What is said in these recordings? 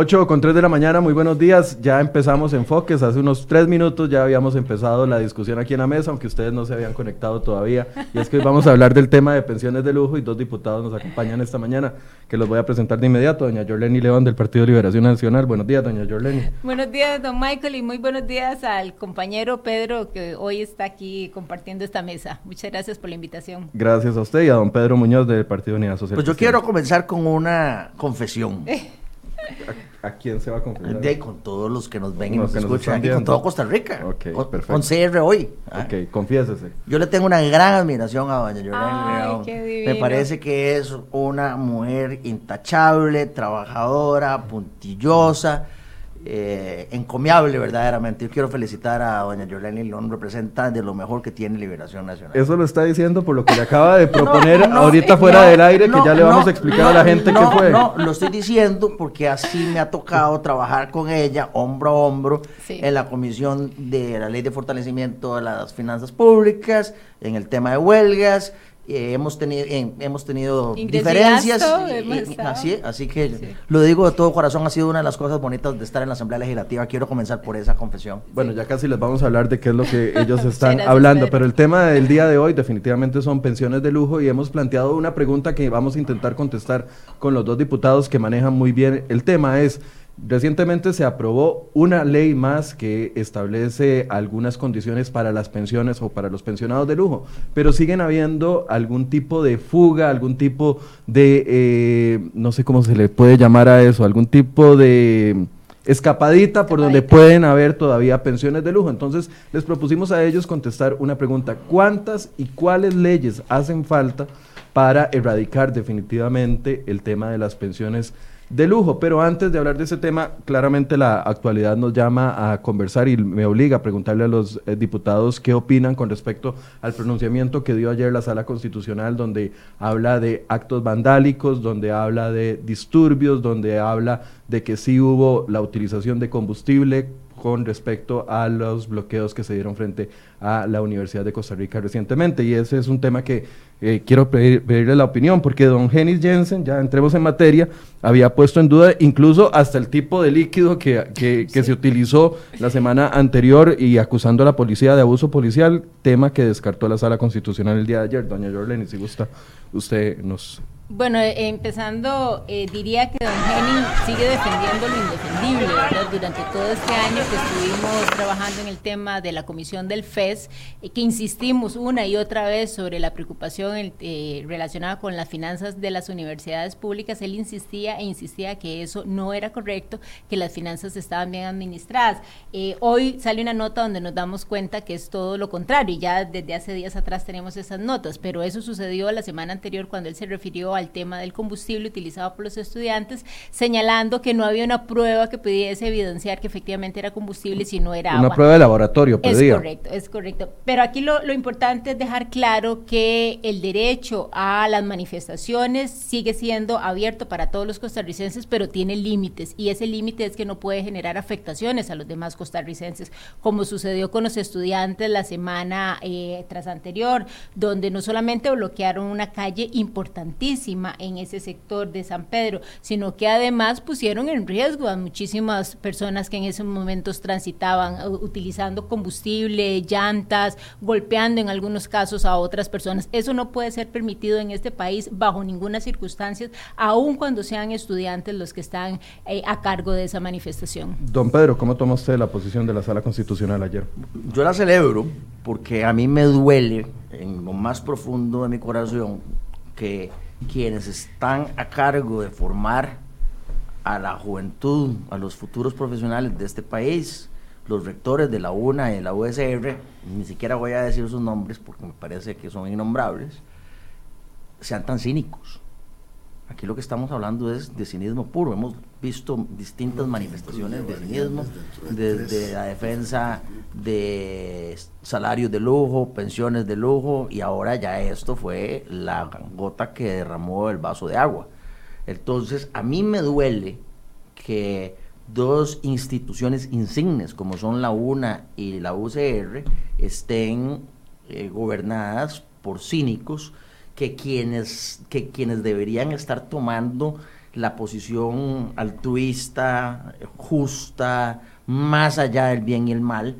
8 con 3 de la mañana, muy buenos días. Ya empezamos Enfoques. Hace unos 3 minutos ya habíamos empezado la discusión aquí en la mesa, aunque ustedes no se habían conectado todavía. Y es que hoy vamos a hablar del tema de pensiones de lujo y dos diputados nos acompañan esta mañana, que los voy a presentar de inmediato. Doña Jorleni León del Partido de Liberación Nacional. Buenos días, doña Jorleni. Buenos días, don Michael, y muy buenos días al compañero Pedro que hoy está aquí compartiendo esta mesa. Muchas gracias por la invitación. Gracias a usted y a don Pedro Muñoz del Partido Unidad Social. Pues yo quiero comenzar con una confesión. ¿A, quién se va a confesar? De, con todos los que nos ven y nos, escuchan aquí, con todo Costa Rica. Con, perfecto. Con CR hoy. ¿ah? Ok, confiésese. Yo le tengo una gran admiración a doña León. Me parece que es una mujer intachable, trabajadora, puntillosa eh, encomiable verdaderamente. Yo quiero felicitar a doña Yolene Lón, representa de lo mejor que tiene Liberación Nacional. Eso lo está diciendo por lo que le acaba de proponer ahorita fuera del aire, que ya le vamos a explicar a la gente qué fue. No, lo estoy diciendo porque así me ha tocado trabajar con ella hombro a hombro en la comisión de la ley de fortalecimiento de las finanzas públicas, en el tema de huelgas, eh, hemos tenido hemos tenido diferencias así así que lo digo de todo corazón ha sido una de las cosas bonitas de estar en la Asamblea Legislativa. Quiero comenzar por esa confesión. Bueno ya casi les vamos a hablar de qué es lo que ellos están hablando pero el tema del día de hoy definitivamente son pensiones de lujo y hemos planteado una pregunta que vamos a intentar contestar con los dos diputados que manejan muy bien el tema. Es Recientemente se aprobó una ley más que establece algunas condiciones para las pensiones o para los pensionados de lujo, pero siguen habiendo algún tipo de fuga, algún tipo de, eh, no sé cómo se le puede llamar a eso, algún tipo de escapadita por donde pueden haber todavía pensiones de lujo. Entonces les propusimos a ellos contestar una pregunta, ¿cuántas y cuáles leyes hacen falta para erradicar definitivamente el tema de las pensiones de lujo. Pero antes de hablar de ese tema, claramente la actualidad nos llama a conversar y me obliga a preguntarle a los eh, diputados qué opinan con respecto al pronunciamiento que dio ayer la Sala Constitucional, donde habla de actos vandálicos, donde habla de disturbios, donde habla de que sí hubo la utilización de combustible con respecto a los bloqueos que se dieron frente a la Universidad de Costa Rica recientemente. Y ese es un tema que eh, quiero pedirle la opinión, porque don Genis Jensen, ya entremos en materia, había puesto en duda incluso hasta el tipo de líquido que, que, se utilizó la semana anterior y acusando a la policía de abuso policial, tema que descartó la sala constitucional el día de ayer. Doña Jorleni, si gusta, usted nos bueno, eh, empezando, eh, diría que don Henning sigue defendiendo lo indefendible, ¿verdad? Durante todo este año que estuvimos trabajando en el tema de la comisión del FES, eh, que insistimos una y otra vez sobre la preocupación relacionada con las finanzas de las universidades públicas, él insistía e insistía que eso no era correcto, que las finanzas estaban bien administradas. hoy sale una nota donde nos damos cuenta que es todo lo contrario, y ya desde hace días atrás tenemos esas notas, pero eso sucedió la semana anterior cuando él se refirió a al tema del combustible utilizado por los estudiantes, señalando que no había una prueba que pudiese evidenciar que efectivamente era combustible si no era una prueba de laboratorio. Es correcto, es correcto. Pero aquí lo, lo importante es dejar claro que el derecho a las manifestaciones sigue siendo abierto para todos los costarricenses, pero tiene límites y ese límite es que no puede generar afectaciones a los demás costarricenses, como sucedió con los estudiantes la semana eh, tras anterior, donde no solamente bloquearon una calle importantísima, en ese sector de San Pedro, sino que además pusieron en riesgo a muchísimas personas que en esos momentos transitaban utilizando combustible, llantas, golpeando en algunos casos a otras personas. Eso no puede ser permitido en este país bajo ninguna circunstancia, aun cuando sean estudiantes los que están eh, a cargo de esa manifestación. Don Pedro, ¿cómo toma usted la posición de la Sala Constitucional ayer? Yo la celebro porque a mí me duele en lo más profundo de mi corazón que quienes están a cargo de formar a la juventud, a los futuros profesionales de este país, los rectores de la UNA y de la USR, ni siquiera voy a decir sus nombres porque me parece que son innombrables, sean tan cínicos. Aquí lo que estamos hablando es de cinismo puro. Hemos visto distintas manifestaciones de cinismo, desde la defensa de salarios de lujo, pensiones de lujo, y ahora ya esto fue la gota que derramó el vaso de agua. Entonces, a mí me duele que dos instituciones insignes, como son la UNA y la UCR, estén eh, gobernadas por cínicos que quienes, que quienes deberían estar tomando la posición altruista, justa, más allá del bien y el mal,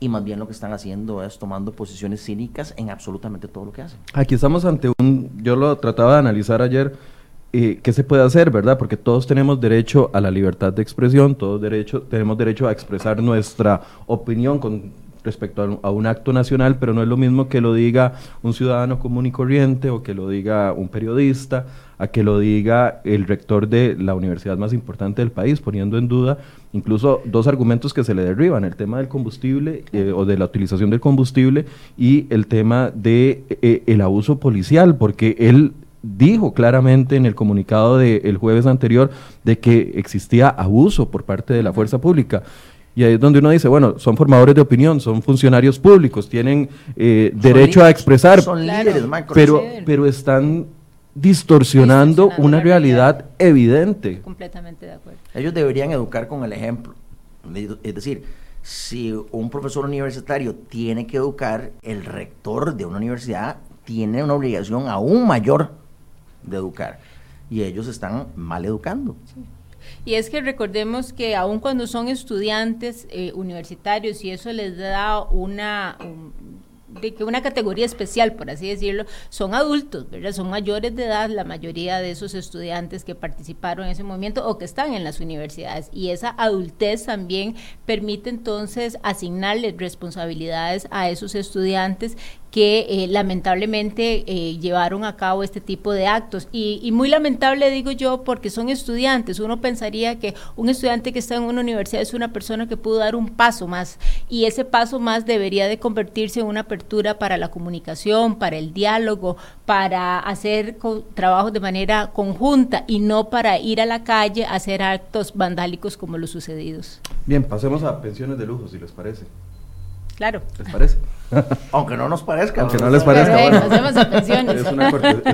y más bien lo que están haciendo es tomando posiciones cínicas en absolutamente todo lo que hacen. Aquí estamos ante un, yo lo trataba de analizar ayer, eh, ¿qué se puede hacer, verdad? Porque todos tenemos derecho a la libertad de expresión, todos derecho, tenemos derecho a expresar nuestra opinión con respecto a un, acto nacional, pero no es lo mismo que lo diga un ciudadano común y corriente o que lo diga un periodista, a que lo diga el rector de la universidad más importante del país, poniendo en duda incluso dos argumentos que se le derriban, el tema del combustible eh, o de la utilización del combustible y el tema de eh, el abuso policial, porque él dijo claramente en el comunicado del jueves anterior de que existía abuso por parte de la fuerza pública. Y ahí es donde uno dice, bueno, son formadores de opinión, son funcionarios públicos, tienen eh, derecho a expresar, son líderes, pero, pero están distorsionando, una realidad, evidente. Completamente de acuerdo. Ellos deberían educar con el ejemplo. Es decir, si un profesor universitario tiene que educar, el rector de una universidad tiene una obligación aún mayor de educar. Y ellos están mal educando. Y es que recordemos que aun cuando son estudiantes eh, universitarios y eso les da una, de que una categoría especial, por así decirlo, son adultos. Son mayores de edad la mayoría de esos estudiantes que participaron en ese movimiento o que están en las universidades. Y esa adultez también permite entonces asignarles responsabilidades a esos estudiantes que eh, lamentablemente eh, llevaron a cabo este tipo de actos. Y, muy lamentable digo yo porque son estudiantes. Uno pensaría que un estudiante que está en una universidad es una persona que pudo dar un paso más y ese paso más debería de convertirse en una apertura para la comunicación, para el diálogo, para hacer trabajos de manera conjunta y no para ir a la calle a hacer actos vandálicos como los sucedidos. Bien, pasemos a pensiones de lujo, si les parece. Claro. ¿Les parece? Aunque no nos parezca. Aunque no les parezca. Es,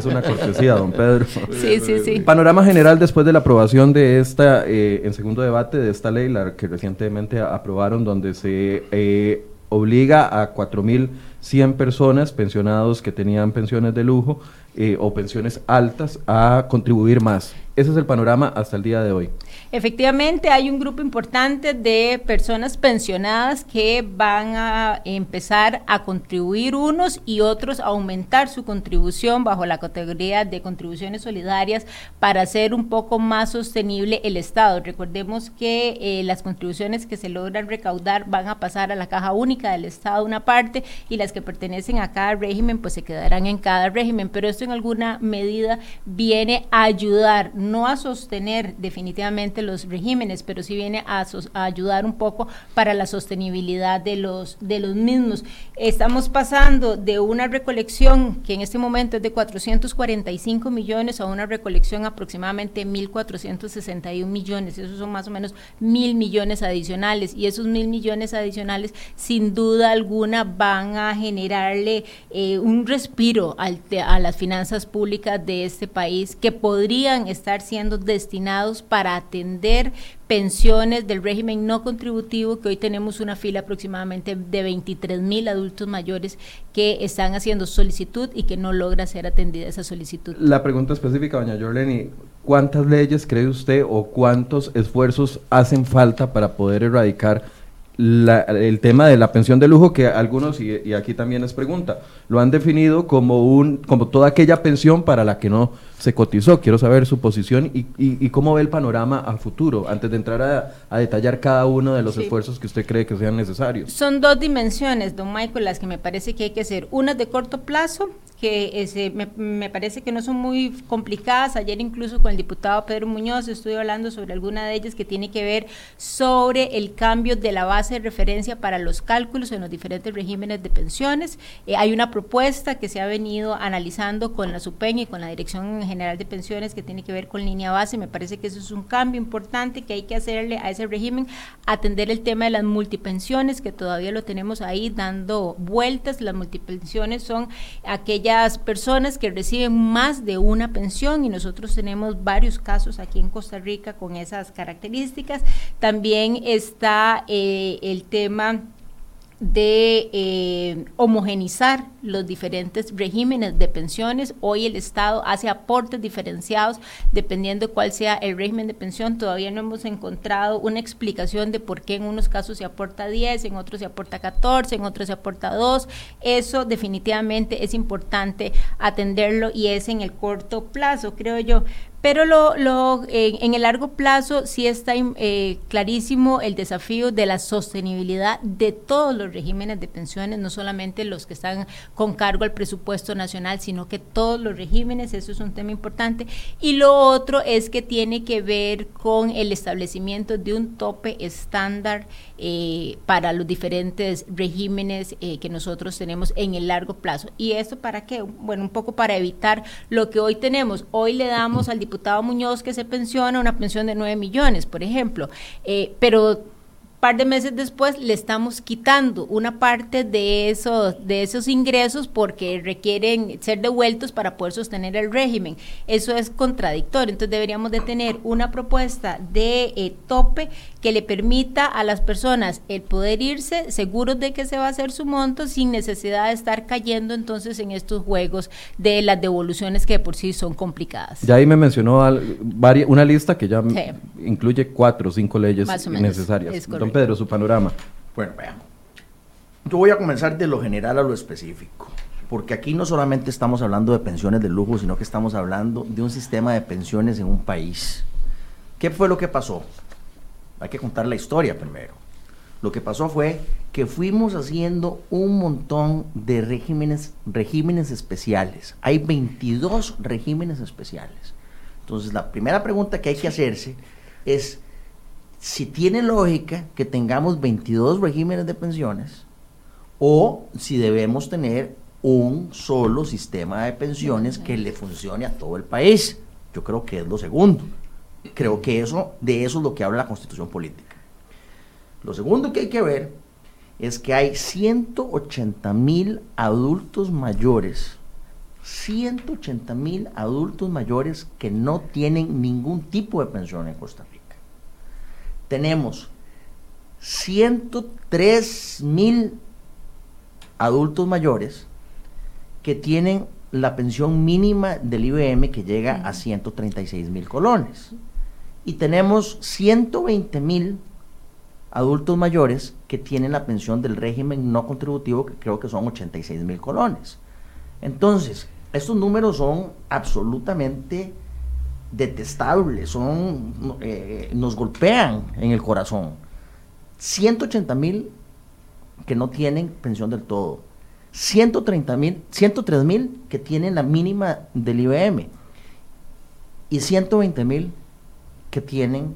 una cortesía, don Pedro. Sí, sí, sí. Panorama general después de la aprobación de esta, eh, en segundo debate de esta ley, la que recientemente aprobaron, donde se eh, obliga a 4.100 personas, pensionados que tenían pensiones de lujo eh, o pensiones altas, a contribuir más. Ese es el panorama hasta el día de hoy. Efectivamente, hay un grupo importante de personas pensionadas que van a empezar a contribuir unos y otros a aumentar su contribución bajo la categoría de contribuciones solidarias para hacer un poco más sostenible el Estado. Recordemos que eh, las contribuciones que se logran recaudar van a pasar a la caja única del Estado una parte y las que pertenecen a cada régimen pues se quedarán en cada régimen, pero esto en alguna medida viene a ayudar no a sostener definitivamente los regímenes, pero sí viene a, ayudar un poco para la sostenibilidad de los, de los mismos. Estamos pasando de una recolección que en este momento es de 445 millones a una recolección aproximadamente 1.461 millones. Esos son más o menos mil millones adicionales y esos mil millones adicionales sin duda alguna van a generarle eh, un respiro a las finanzas públicas de este país que podrían estar siendo destinados para atender pensiones del régimen no contributivo, que hoy tenemos una fila aproximadamente de 23 mil adultos mayores que están haciendo solicitud y que no logra ser atendida esa solicitud. La pregunta específica, doña Jorleni, ¿cuántas leyes cree usted o cuántos esfuerzos hacen falta para poder erradicar el tema de la pensión de lujo que algunos, y, aquí también es pregunta, lo han definido como, un, como toda aquella pensión para la que no se cotizó. Quiero saber su posición y, y, cómo ve el panorama a futuro, antes de entrar a, detallar cada uno de los esfuerzos que usted cree que sean necesarios. Son dos dimensiones, don Michael, las que me parece que hay que hacer. Una de corto plazo, que ese, me, me, parece que no son muy complicadas. Ayer incluso con el diputado Pedro Muñoz estuve hablando sobre alguna de ellas que tiene que ver sobre el cambio de la base de referencia para los cálculos en los diferentes regímenes de pensiones. Eh, hay una propuesta que se ha venido analizando con la SUPEN y con la Dirección General de Pensiones que tiene que ver con línea base. Me parece que eso es un cambio importante que hay que hacerle a ese régimen, atender el tema de las multipensiones, que todavía lo tenemos ahí dando vueltas. Las multipensiones son aquellas personas que reciben más de una pensión y nosotros tenemos varios casos aquí en Costa Rica con esas características. También está eh, el tema de eh, homogenizar los diferentes regímenes de pensiones. Hoy el Estado hace aportes diferenciados dependiendo de cuál sea el régimen de pensión. Todavía no hemos encontrado una explicación de por qué en unos casos se aporta 10, en otros se aporta 14, en otros se aporta 2. Eso definitivamente es importante atenderlo y es en el corto plazo, creo yo. Pero lo, lo, en el largo plazo sí está eh, clarísimo el desafío de la sostenibilidad de todos los regímenes de pensiones, no solamente los que están con cargo al presupuesto nacional, sino que todos los regímenes, eso es un tema importante. Y lo otro es que tiene que ver con el establecimiento de un tope estándar eh, para los diferentes regímenes eh, que nosotros tenemos en el largo plazo. ¿Y esto para qué? Bueno, un poco para evitar lo que hoy tenemos. Hoy le damos al diputado Muñoz que se pensiona una pensión de 9 millones, por ejemplo, eh, pero par de meses después le estamos quitando una parte de esos, de esos ingresos porque requieren ser devueltos para poder sostener el régimen. Eso es contradictorio. Entonces deberíamos de tener una propuesta de eh, tope que le permita a las personas el poder irse seguros de que se va a hacer su monto sin necesidad de estar cayendo entonces en estos juegos de las devoluciones que de por sí son complicadas. Ya ahí me mencionó una lista que ya incluye cuatro o cinco leyes necesarias. Pedro, su panorama. Bueno, veamos. Yo voy a comenzar de lo general a lo específico, porque aquí no solamente estamos hablando de pensiones de lujo, sino que estamos hablando de un sistema de pensiones en un país. ¿Qué fue lo que pasó? Hay que contar la historia primero. Lo que pasó fue que fuimos haciendo un montón de regímenes, regímenes especiales. Hay 22 regímenes especiales. Entonces, la primera pregunta que hay que hacerse es, si tiene lógica que tengamos 22 regímenes de pensiones o si debemos tener un solo sistema de pensiones que le funcione a todo el país. Yo creo que es lo segundo. Creo que eso, de eso es lo que habla la constitución política. Lo segundo que hay que ver es que hay 180 mil adultos mayores, 180 mil adultos mayores que no tienen ningún tipo de pensión en Costa Rica tenemos 103 mil adultos mayores que tienen la pensión mínima del IBM que llega a 136 mil colones. Y tenemos 120 mil adultos mayores que tienen la pensión del régimen no contributivo, que creo que son 86 mil colones. Entonces, estos números son absolutamente detestables, son, eh, nos golpean en el corazón. 180 mil que no tienen pensión del todo. 130 mil, 103 mil que tienen la mínima del IBM. Y 120 mil que tienen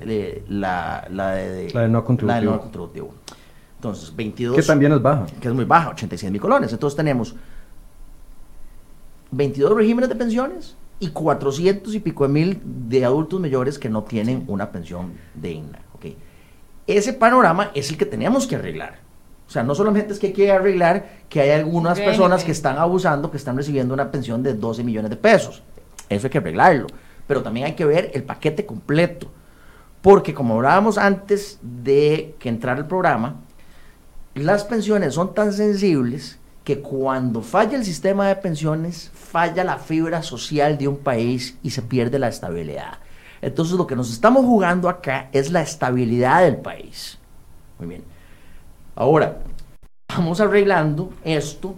eh, la, la, de, la, no contributivo. Entonces, 22. Que también es baja. Que es muy baja, 86 mil colones. Entonces tenemos 22 regímenes de pensiones, y 400 y pico de mil de adultos mayores que no tienen una pensión digna. ¿okay? Ese panorama es el que tenemos que arreglar. O sea, no solamente es que hay que arreglar que hay algunas personas que están abusando, que están recibiendo una pensión de 12 millones de pesos. Eso hay que arreglarlo. Pero también hay que ver el paquete completo. Porque como hablábamos antes de que entrara el programa, las pensiones son tan sensibles que cuando falla el sistema de pensiones, falla la fibra social de un país y se pierde la estabilidad. Entonces lo que nos estamos jugando acá es la estabilidad del país. Muy bien. Ahora, vamos arreglando esto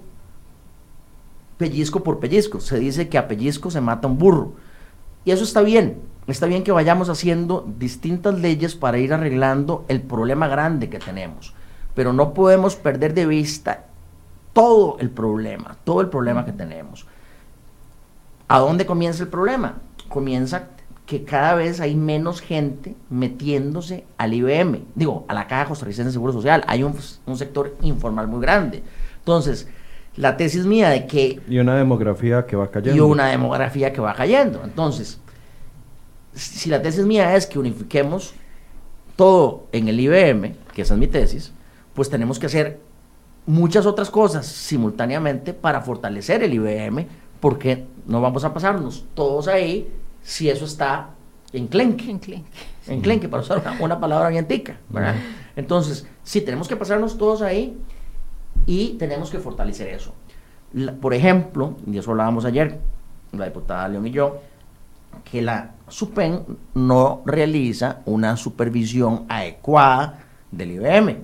pellizco por pellizco. Se dice que a pellizco se mata un burro. Y eso está bien. Está bien que vayamos haciendo distintas leyes para ir arreglando el problema grande que tenemos. Pero no podemos perder de vista todo el problema, todo el problema que tenemos. ¿A dónde comienza el problema? Comienza que cada vez hay menos gente metiéndose al IBM, digo, a la Caja Costarricense de Seguro Social. Hay un, sector informal muy grande. Entonces, la tesis mía de que... Y una demografía que va cayendo. Y una demografía que va cayendo. Entonces, si la tesis mía es que unifiquemos todo en el IBM, que esa es mi tesis, pues tenemos que hacer muchas otras cosas simultáneamente para fortalecer el IBM, porque no vamos a pasarnos todos ahí si eso está enclenque. Enclenque. Enclenque, para usar una, palabra bien tica, ¿verdad? Entonces, sí, tenemos que pasarnos todos ahí y tenemos que fortalecer eso. por ejemplo, y eso hablábamos ayer, la diputada León y yo, que la SUPEN no realiza una supervisión adecuada del IBM,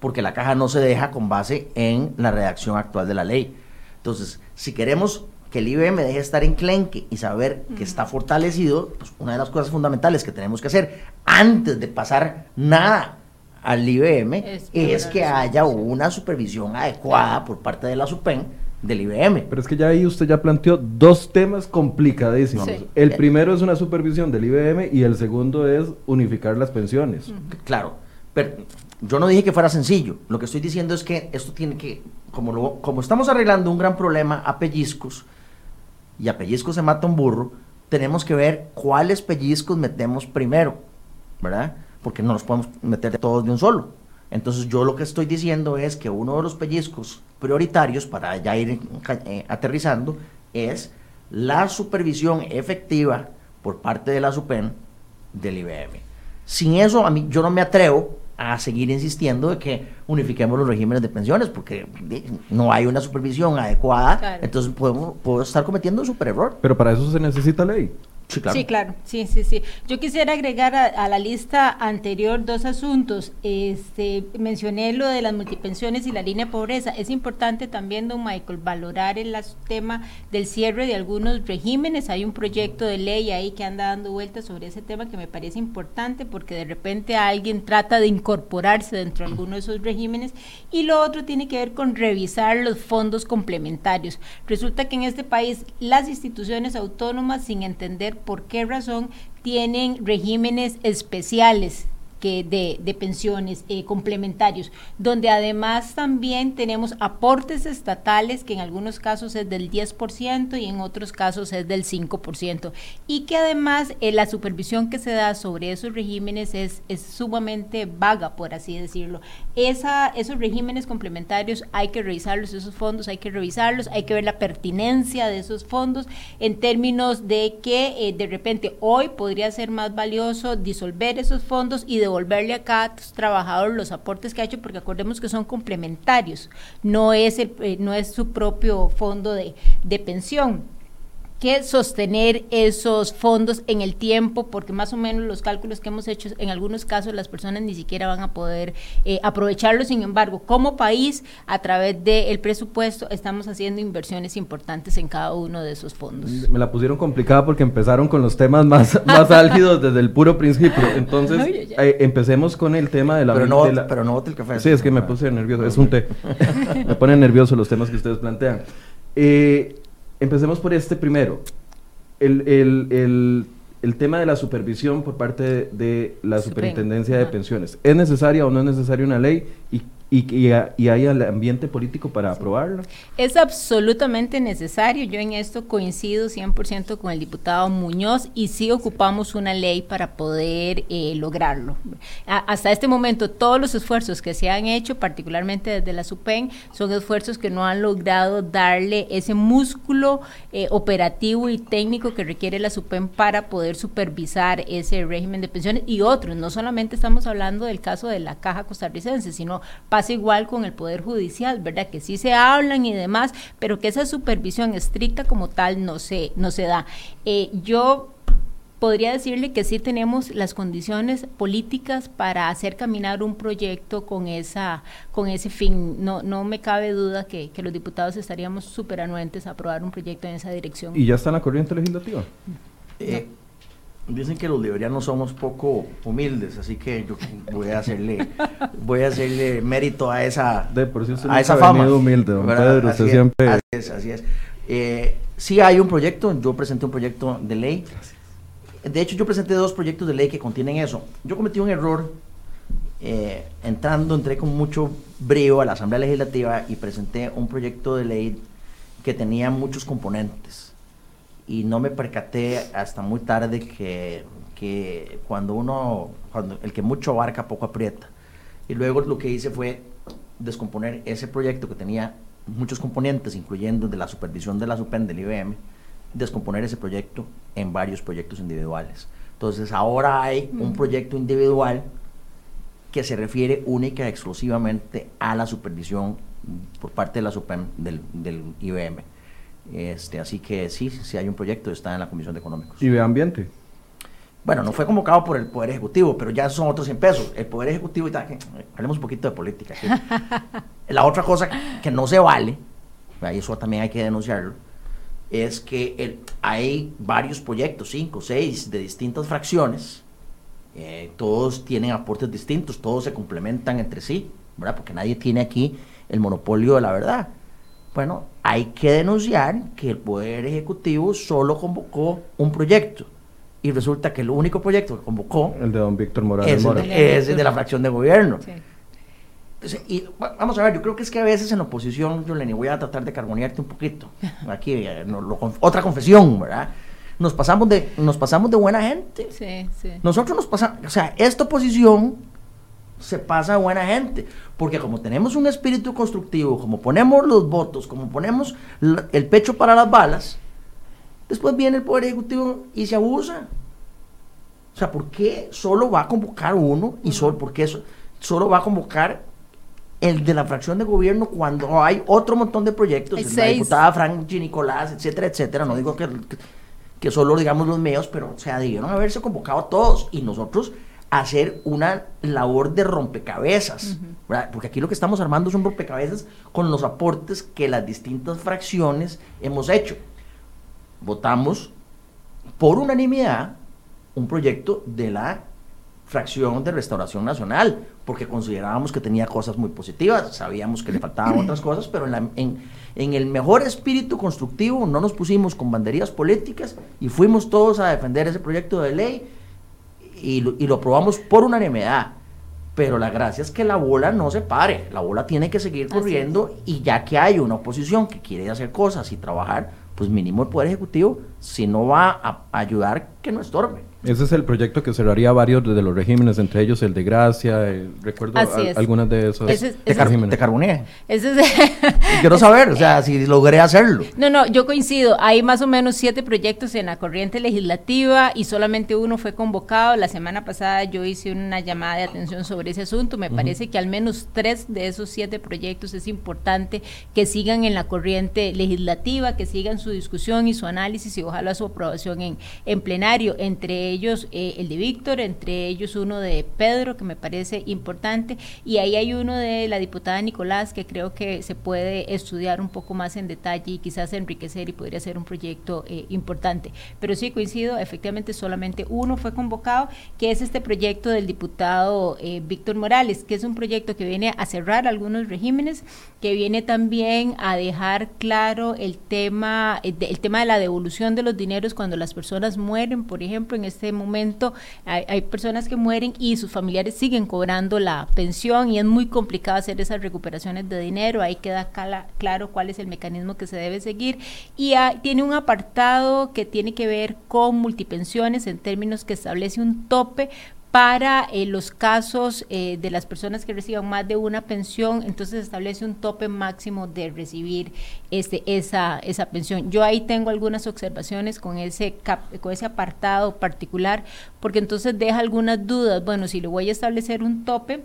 porque la caja no se deja con base en la redacción actual de la ley. Entonces, si queremos que el IBM deje de estar en clenque y saber que está fortalecido, pues una de las cosas fundamentales que tenemos que hacer antes de pasar nada al IBM es, que haya una supervisión adecuada por parte de la SUPEN del IBM. Pero es que ya ahí usted ya planteó dos temas complicadísimos. El primero es una supervisión del IBM y el segundo es unificar las pensiones. Claro, pero yo no dije que fuera sencillo. Lo que estoy diciendo es que esto tiene que, como, lo, como estamos arreglando un gran problema a pellizcos, y a pellizcos se mata un burro, tenemos que ver cuáles pellizcos metemos primero, ¿verdad? Porque no los podemos meter todos de un solo. Entonces yo lo que estoy diciendo es que uno de los pellizcos prioritarios para ya ir eh, aterrizando es la supervisión efectiva por parte de la SUPEN del IBM. Sin eso, a mí yo no me atrevo a seguir insistiendo de que unifiquemos los regímenes de pensiones, porque no hay una supervisión adecuada, entonces podemos, puedo estar cometiendo un super error. Pero para eso se necesita ley. Sí, claro. Sí, sí, sí, Yo quisiera agregar a, la lista anterior dos asuntos. Este, mencioné lo de las multipensiones y la línea de pobreza. Es importante también, don Michael, valorar el tema del cierre de algunos regímenes. Hay un proyecto de ley ahí que anda dando vueltas sobre ese tema que me parece importante porque de repente alguien trata de incorporarse dentro de alguno de esos regímenes. Y lo otro tiene que ver con revisar los fondos complementarios. Resulta que en este país las instituciones autónomas, sin entender por qué razón tienen regímenes especiales que de, de pensiones eh, complementarios, donde además también tenemos aportes estatales que en algunos casos es del 10% y en otros casos es del 5%, y que además eh, la supervisión que se da sobre esos regímenes es, es sumamente vaga, por así decirlo. Esa, esos regímenes complementarios hay que revisarlos, esos fondos hay que revisarlos, hay que ver la pertinencia de esos fondos en términos de que eh, de repente hoy podría ser más valioso disolver esos fondos y de devolverle a cada trabajador los aportes que ha hecho, porque acordemos que son complementarios, no es, el, eh, no es su propio fondo de, de pensión que sostener esos fondos en el tiempo, porque más o menos los cálculos que hemos hecho, en algunos casos las personas ni siquiera van a poder eh, aprovecharlo. Sin embargo, como país, a través del presupuesto, estamos haciendo inversiones importantes en cada uno de esos fondos. Me la pusieron complicada porque empezaron con los temas más, más álgidos desde el puro principio. Entonces, eh, empecemos con el tema de la... Pero no, pero no el café. Sí, es que me puse nervioso, es un té. me ponen nervioso los temas que ustedes plantean. Eh, Empecemos por este primero. El, tema de la supervisión por parte de, la Superintendencia de Pensiones. ¿Es necesaria o no es necesaria una ley? ¿Y y, y, hay el ambiente político para aprobarlo. Es absolutamente necesario. Yo en esto coincido 100% con el diputado Muñoz y sí ocupamos una ley para poder eh, lograrlo. hasta este momento, todos los esfuerzos que se han hecho, particularmente desde la SUPEN, son esfuerzos que no han logrado darle ese músculo eh, operativo y técnico que requiere la SUPEN para poder supervisar ese régimen de pensiones y otros. No solamente estamos hablando del caso de la Caja Costarricense, sino para pasa igual con el Poder Judicial, ¿verdad? Que sí se hablan y demás, pero que esa supervisión estricta como tal no se, no se da. Eh, yo podría decirle que sí tenemos las condiciones políticas para hacer caminar un proyecto con esa con ese fin. No, no me cabe duda que, los diputados estaríamos súper anuentes a aprobar un proyecto en esa dirección. ¿Y ya está en la corriente legislativa? Eh, Dicen que los liberianos somos poco humildes, así que yo voy a hacerle, voy a hacerle mérito a esa, de por si a esa fama. humilde, don Pedro, así usted siempre. Así es, así es. Eh, sí hay un proyecto, yo presenté un proyecto de ley. De hecho, yo presenté dos proyectos de ley que contienen eso. Yo cometí un error eh, entrando, entré con mucho brío a la Asamblea Legislativa y presenté un proyecto de ley que tenía muchos componentes y no me percaté hasta muy tarde que, que cuando uno, cuando el que mucho abarca poco aprieta. Y luego lo que hice fue descomponer ese proyecto que tenía muchos componentes, incluyendo de la supervisión de la SUPEN del IBM, descomponer ese proyecto en varios proyectos individuales Entonces ahora hay un proyecto individual que se refiere única y exclusivamente a la supervisión por parte de la SUPEM del, del IBM. Este, así que sí, sí hay un proyecto, está en la Comisión de Económicos. ¿Y de Ambiente? Bueno, no fue convocado por el Poder Ejecutivo, pero ya son otros 100 pesos. El Poder Ejecutivo, y tal, hablemos un poquito de política. la otra cosa que no se vale, y eso también hay que denunciarlo, es que hay varios proyectos, cinco, seis, de distintas fracciones, eh, todos tienen aportes distintos, todos se complementan entre sí, ¿verdad? Porque nadie tiene aquí el monopolio de la verdad. Bueno, hay que denunciar que el Poder Ejecutivo solo convocó un proyecto y resulta que el único proyecto que convocó... El de don Víctor Morales es, el de, la fracción de gobierno. y vamos a ver, yo creo que es que a veces en la oposición, yo le voy a tratar de carbonearte un poquito. Aquí, eh, otra confesión, ¿verdad? Nos pasamos de, nos pasamos de buena gente. Sí, sí. Nosotros nos pasamos, o sea, esta oposición se pasa buena gente, porque como tenemos un espíritu constructivo, como ponemos los votos, como ponemos el pecho para las balas, Después viene el Poder Ejecutivo y se abusa. O sea, ¿por qué solo va a convocar uno y solo, por qué solo va a convocar el de la fracción de gobierno cuando hay otro montón de proyectos? La diputada Frank Nicolás, etcétera, etcétera. No digo que, que, solo digamos los míos, pero o sea, debieron haberse convocado todos y nosotros hacer una labor de rompecabezas, porque aquí lo que estamos armando es un rompecabezas con los aportes que las distintas fracciones hemos hecho. Votamos por unanimidad un proyecto de la fracción de Restauración Nacional, porque considerábamos que tenía cosas muy positivas, sabíamos que le faltaban otras cosas, pero en, en, el mejor espíritu constructivo no nos pusimos con banderías políticas y fuimos todos a defender ese proyecto de ley y lo, y lo aprobamos por unanimidad. Pero la gracia es que la bola no se pare, la bola tiene que seguir corriendo y ya que hay una oposición que quiere hacer cosas y trabajar, pues mínimo el Poder Ejecutivo, si no va a ayudar, que no estorbe. Ese es el proyecto que cerraría varios de los regímenes, entre ellos el de Gracia, eh, recuerdo algunas de esos ese, te, regímenes. carboné. Quiero saber, o sea, si logré hacerlo. No, no, yo coincido. Hay más o menos siete proyectos en la corriente legislativa y solamente uno fue convocado. La semana pasada yo hice una llamada de atención sobre ese asunto. Me parece que al menos tres de esos siete proyectos es importante que sigan en la corriente legislativa, que sigan su discusión y su análisis y ojalá su aprobación en, en plenario. Entre ellos eh, el de Víctor, entre ellos uno de Pedro, que me parece importante, y ahí hay uno de la diputada Nicolás, que creo que se puede estudiar un poco más en detalle y quizás enriquecer y podría ser un proyecto eh, importante. Pero sí coincido, efectivamente solamente uno fue convocado, que es este proyecto del diputado eh, Víctor Morales, que es un proyecto que viene a cerrar algunos regímenes, que viene también a dejar claro el tema, el tema de la devolución de los dineros cuando las personas mueren, por ejemplo, en este este momento hay, personas que mueren y sus familiares siguen cobrando la pensión y es muy complicado hacer esas recuperaciones de dinero. Ahí queda claro cuál es el mecanismo que se debe seguir. Y tiene un apartado que tiene que ver con multipensiones en términos que establece un tope para eh, los casos eh, de las personas que reciban más de una pensión, entonces establece un tope máximo de recibir este, esa, esa pensión. Yo ahí tengo algunas observaciones con ese, con ese apartado particular, porque entonces deja algunas dudas. Bueno, si le voy a establecer un tope,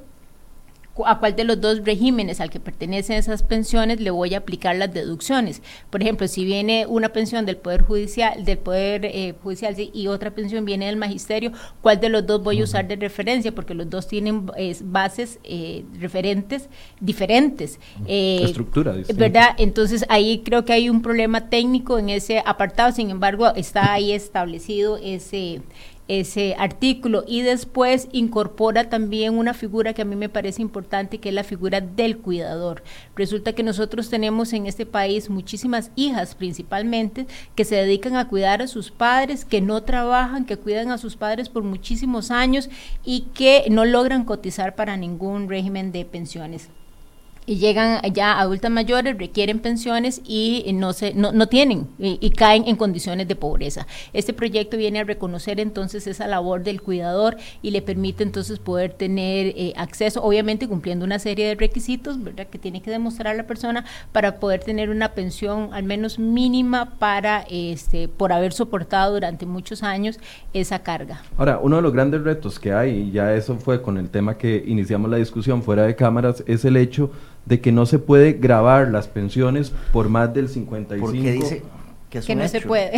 a cuál de los dos regímenes al que pertenecen esas pensiones le voy a aplicar las deducciones. Por ejemplo, si viene una pensión del Poder Judicial, del Poder eh, Judicial y otra pensión viene del Magisterio, ¿cuál de los dos voy a usar de referencia? Porque los dos tienen bases eh, referentes diferentes. Eh, Estructura. ¿Verdad? Entonces ahí creo que hay un problema técnico en ese apartado, sin embargo está ahí establecido ese ese artículo y después incorpora también una figura que a mí me parece importante que es la figura del cuidador. Resulta que nosotros tenemos en este país muchísimas hijas principalmente que se dedican a cuidar a sus padres, que no trabajan, que cuidan a sus padres por muchísimos años y que no logran cotizar para ningún régimen de pensiones. Y llegan ya adultas mayores, requieren pensiones y no, se, no, no tienen y, caen en condiciones de pobreza. Este proyecto viene a reconocer entonces esa labor del cuidador y le permite entonces poder tener eh, acceso, obviamente cumpliendo una serie de requisitos que tiene que demostrar la persona para poder tener una pensión al menos mínima para este por haber soportado durante muchos años esa carga. Ahora, uno de los grandes retos que hay, y ya eso fue con el tema que iniciamos la discusión fuera de cámaras, es el hecho de que no se puede grabar las pensiones por más del 55. Porque dice que, que no se puede.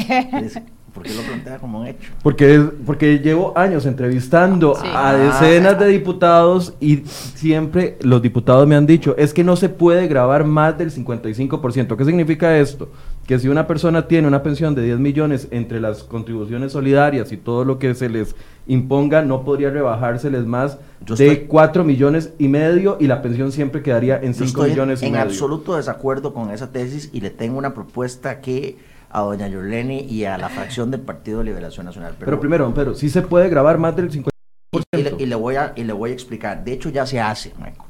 ¿Por qué lo plantea como un hecho? Porque, porque llevo años entrevistando a decenas de diputados y siempre los diputados me han dicho, es que no se puede grabar más del 55%. ¿Qué significa esto? Que si una persona tiene una pensión de 10 millones entre las contribuciones solidarias y todo lo que se les imponga, no podría rebajárseles más de 4 millones y medio y la pensión siempre quedaría en 5 millones y medio. En absoluto desacuerdo con esa tesis y le tengo una propuesta que a doña Yoleni y a la fracción del Partido de Liberación Nacional. Pero, primero, don Pedro, sí se puede grabar más del 50%. Y, le, voy a, y le voy a explicar. De hecho, ya se hace, Michael.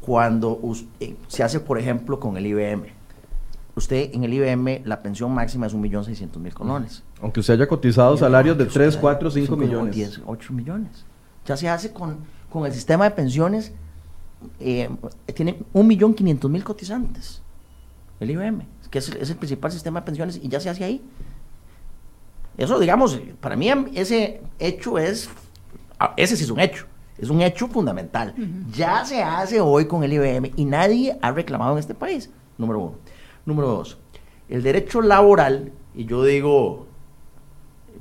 Cuando eh, se hace, por ejemplo, con el IBM. Usted en el IBM, la pensión máxima es 1.600.000 colones. Aunque usted haya cotizado salarios de 3, 4, 5 millones. 10, 8 millones. Ya se hace con, con el sistema de pensiones. Eh, tiene 1.500.000 cotizantes. El IBM que es, el principal sistema de pensiones, y ya se hace ahí. Eso, digamos, para mí ese hecho es, ah, ese sí es un hecho, es un hecho fundamental. Ya se hace hoy con el IBM y nadie ha reclamado en este país, número uno. Número dos, el derecho laboral, y yo digo,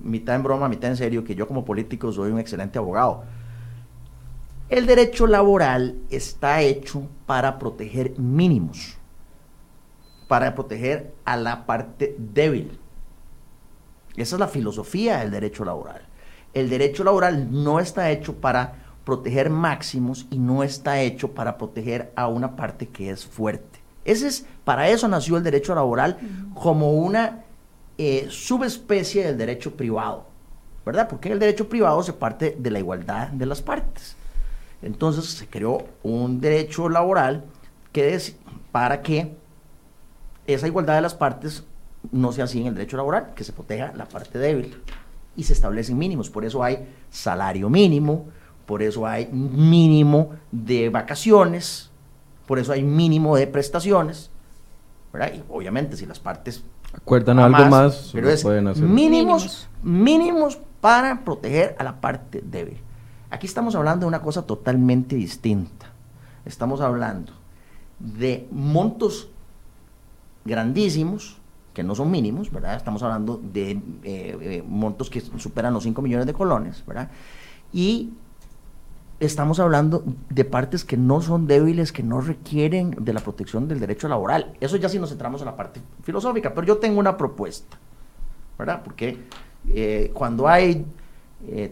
mitad en broma, mitad en serio, que yo como político soy un excelente abogado. El derecho laboral está hecho para proteger mínimos para proteger a la parte débil. Esa es la filosofía del derecho laboral. El derecho laboral no está hecho para proteger máximos y no está hecho para proteger a una parte que es fuerte. Ese es, para eso nació el derecho laboral como una eh, subespecie del derecho privado, ¿verdad? Porque el derecho privado se parte de la igualdad de las partes. Entonces se creó un derecho laboral que es para que esa igualdad de las partes no sea así en el derecho laboral, que se proteja la parte débil. Y se establecen mínimos, por eso hay salario mínimo, por eso hay mínimo de vacaciones, por eso hay mínimo de prestaciones, ¿verdad? Y obviamente si las partes acuerdan algo más, pero pueden hacer. Mínimos, mínimos para proteger a la parte débil. Aquí estamos hablando de una cosa totalmente distinta. Estamos hablando de montos grandísimos, que no son mínimos, ¿verdad? Estamos hablando de eh, eh, montos que superan los 5 millones de colones, ¿verdad? Y estamos hablando de partes que no son débiles, que no requieren de la protección del derecho laboral. Eso ya sí nos centramos en la parte filosófica, pero yo tengo una propuesta, ¿verdad? Porque eh, cuando hay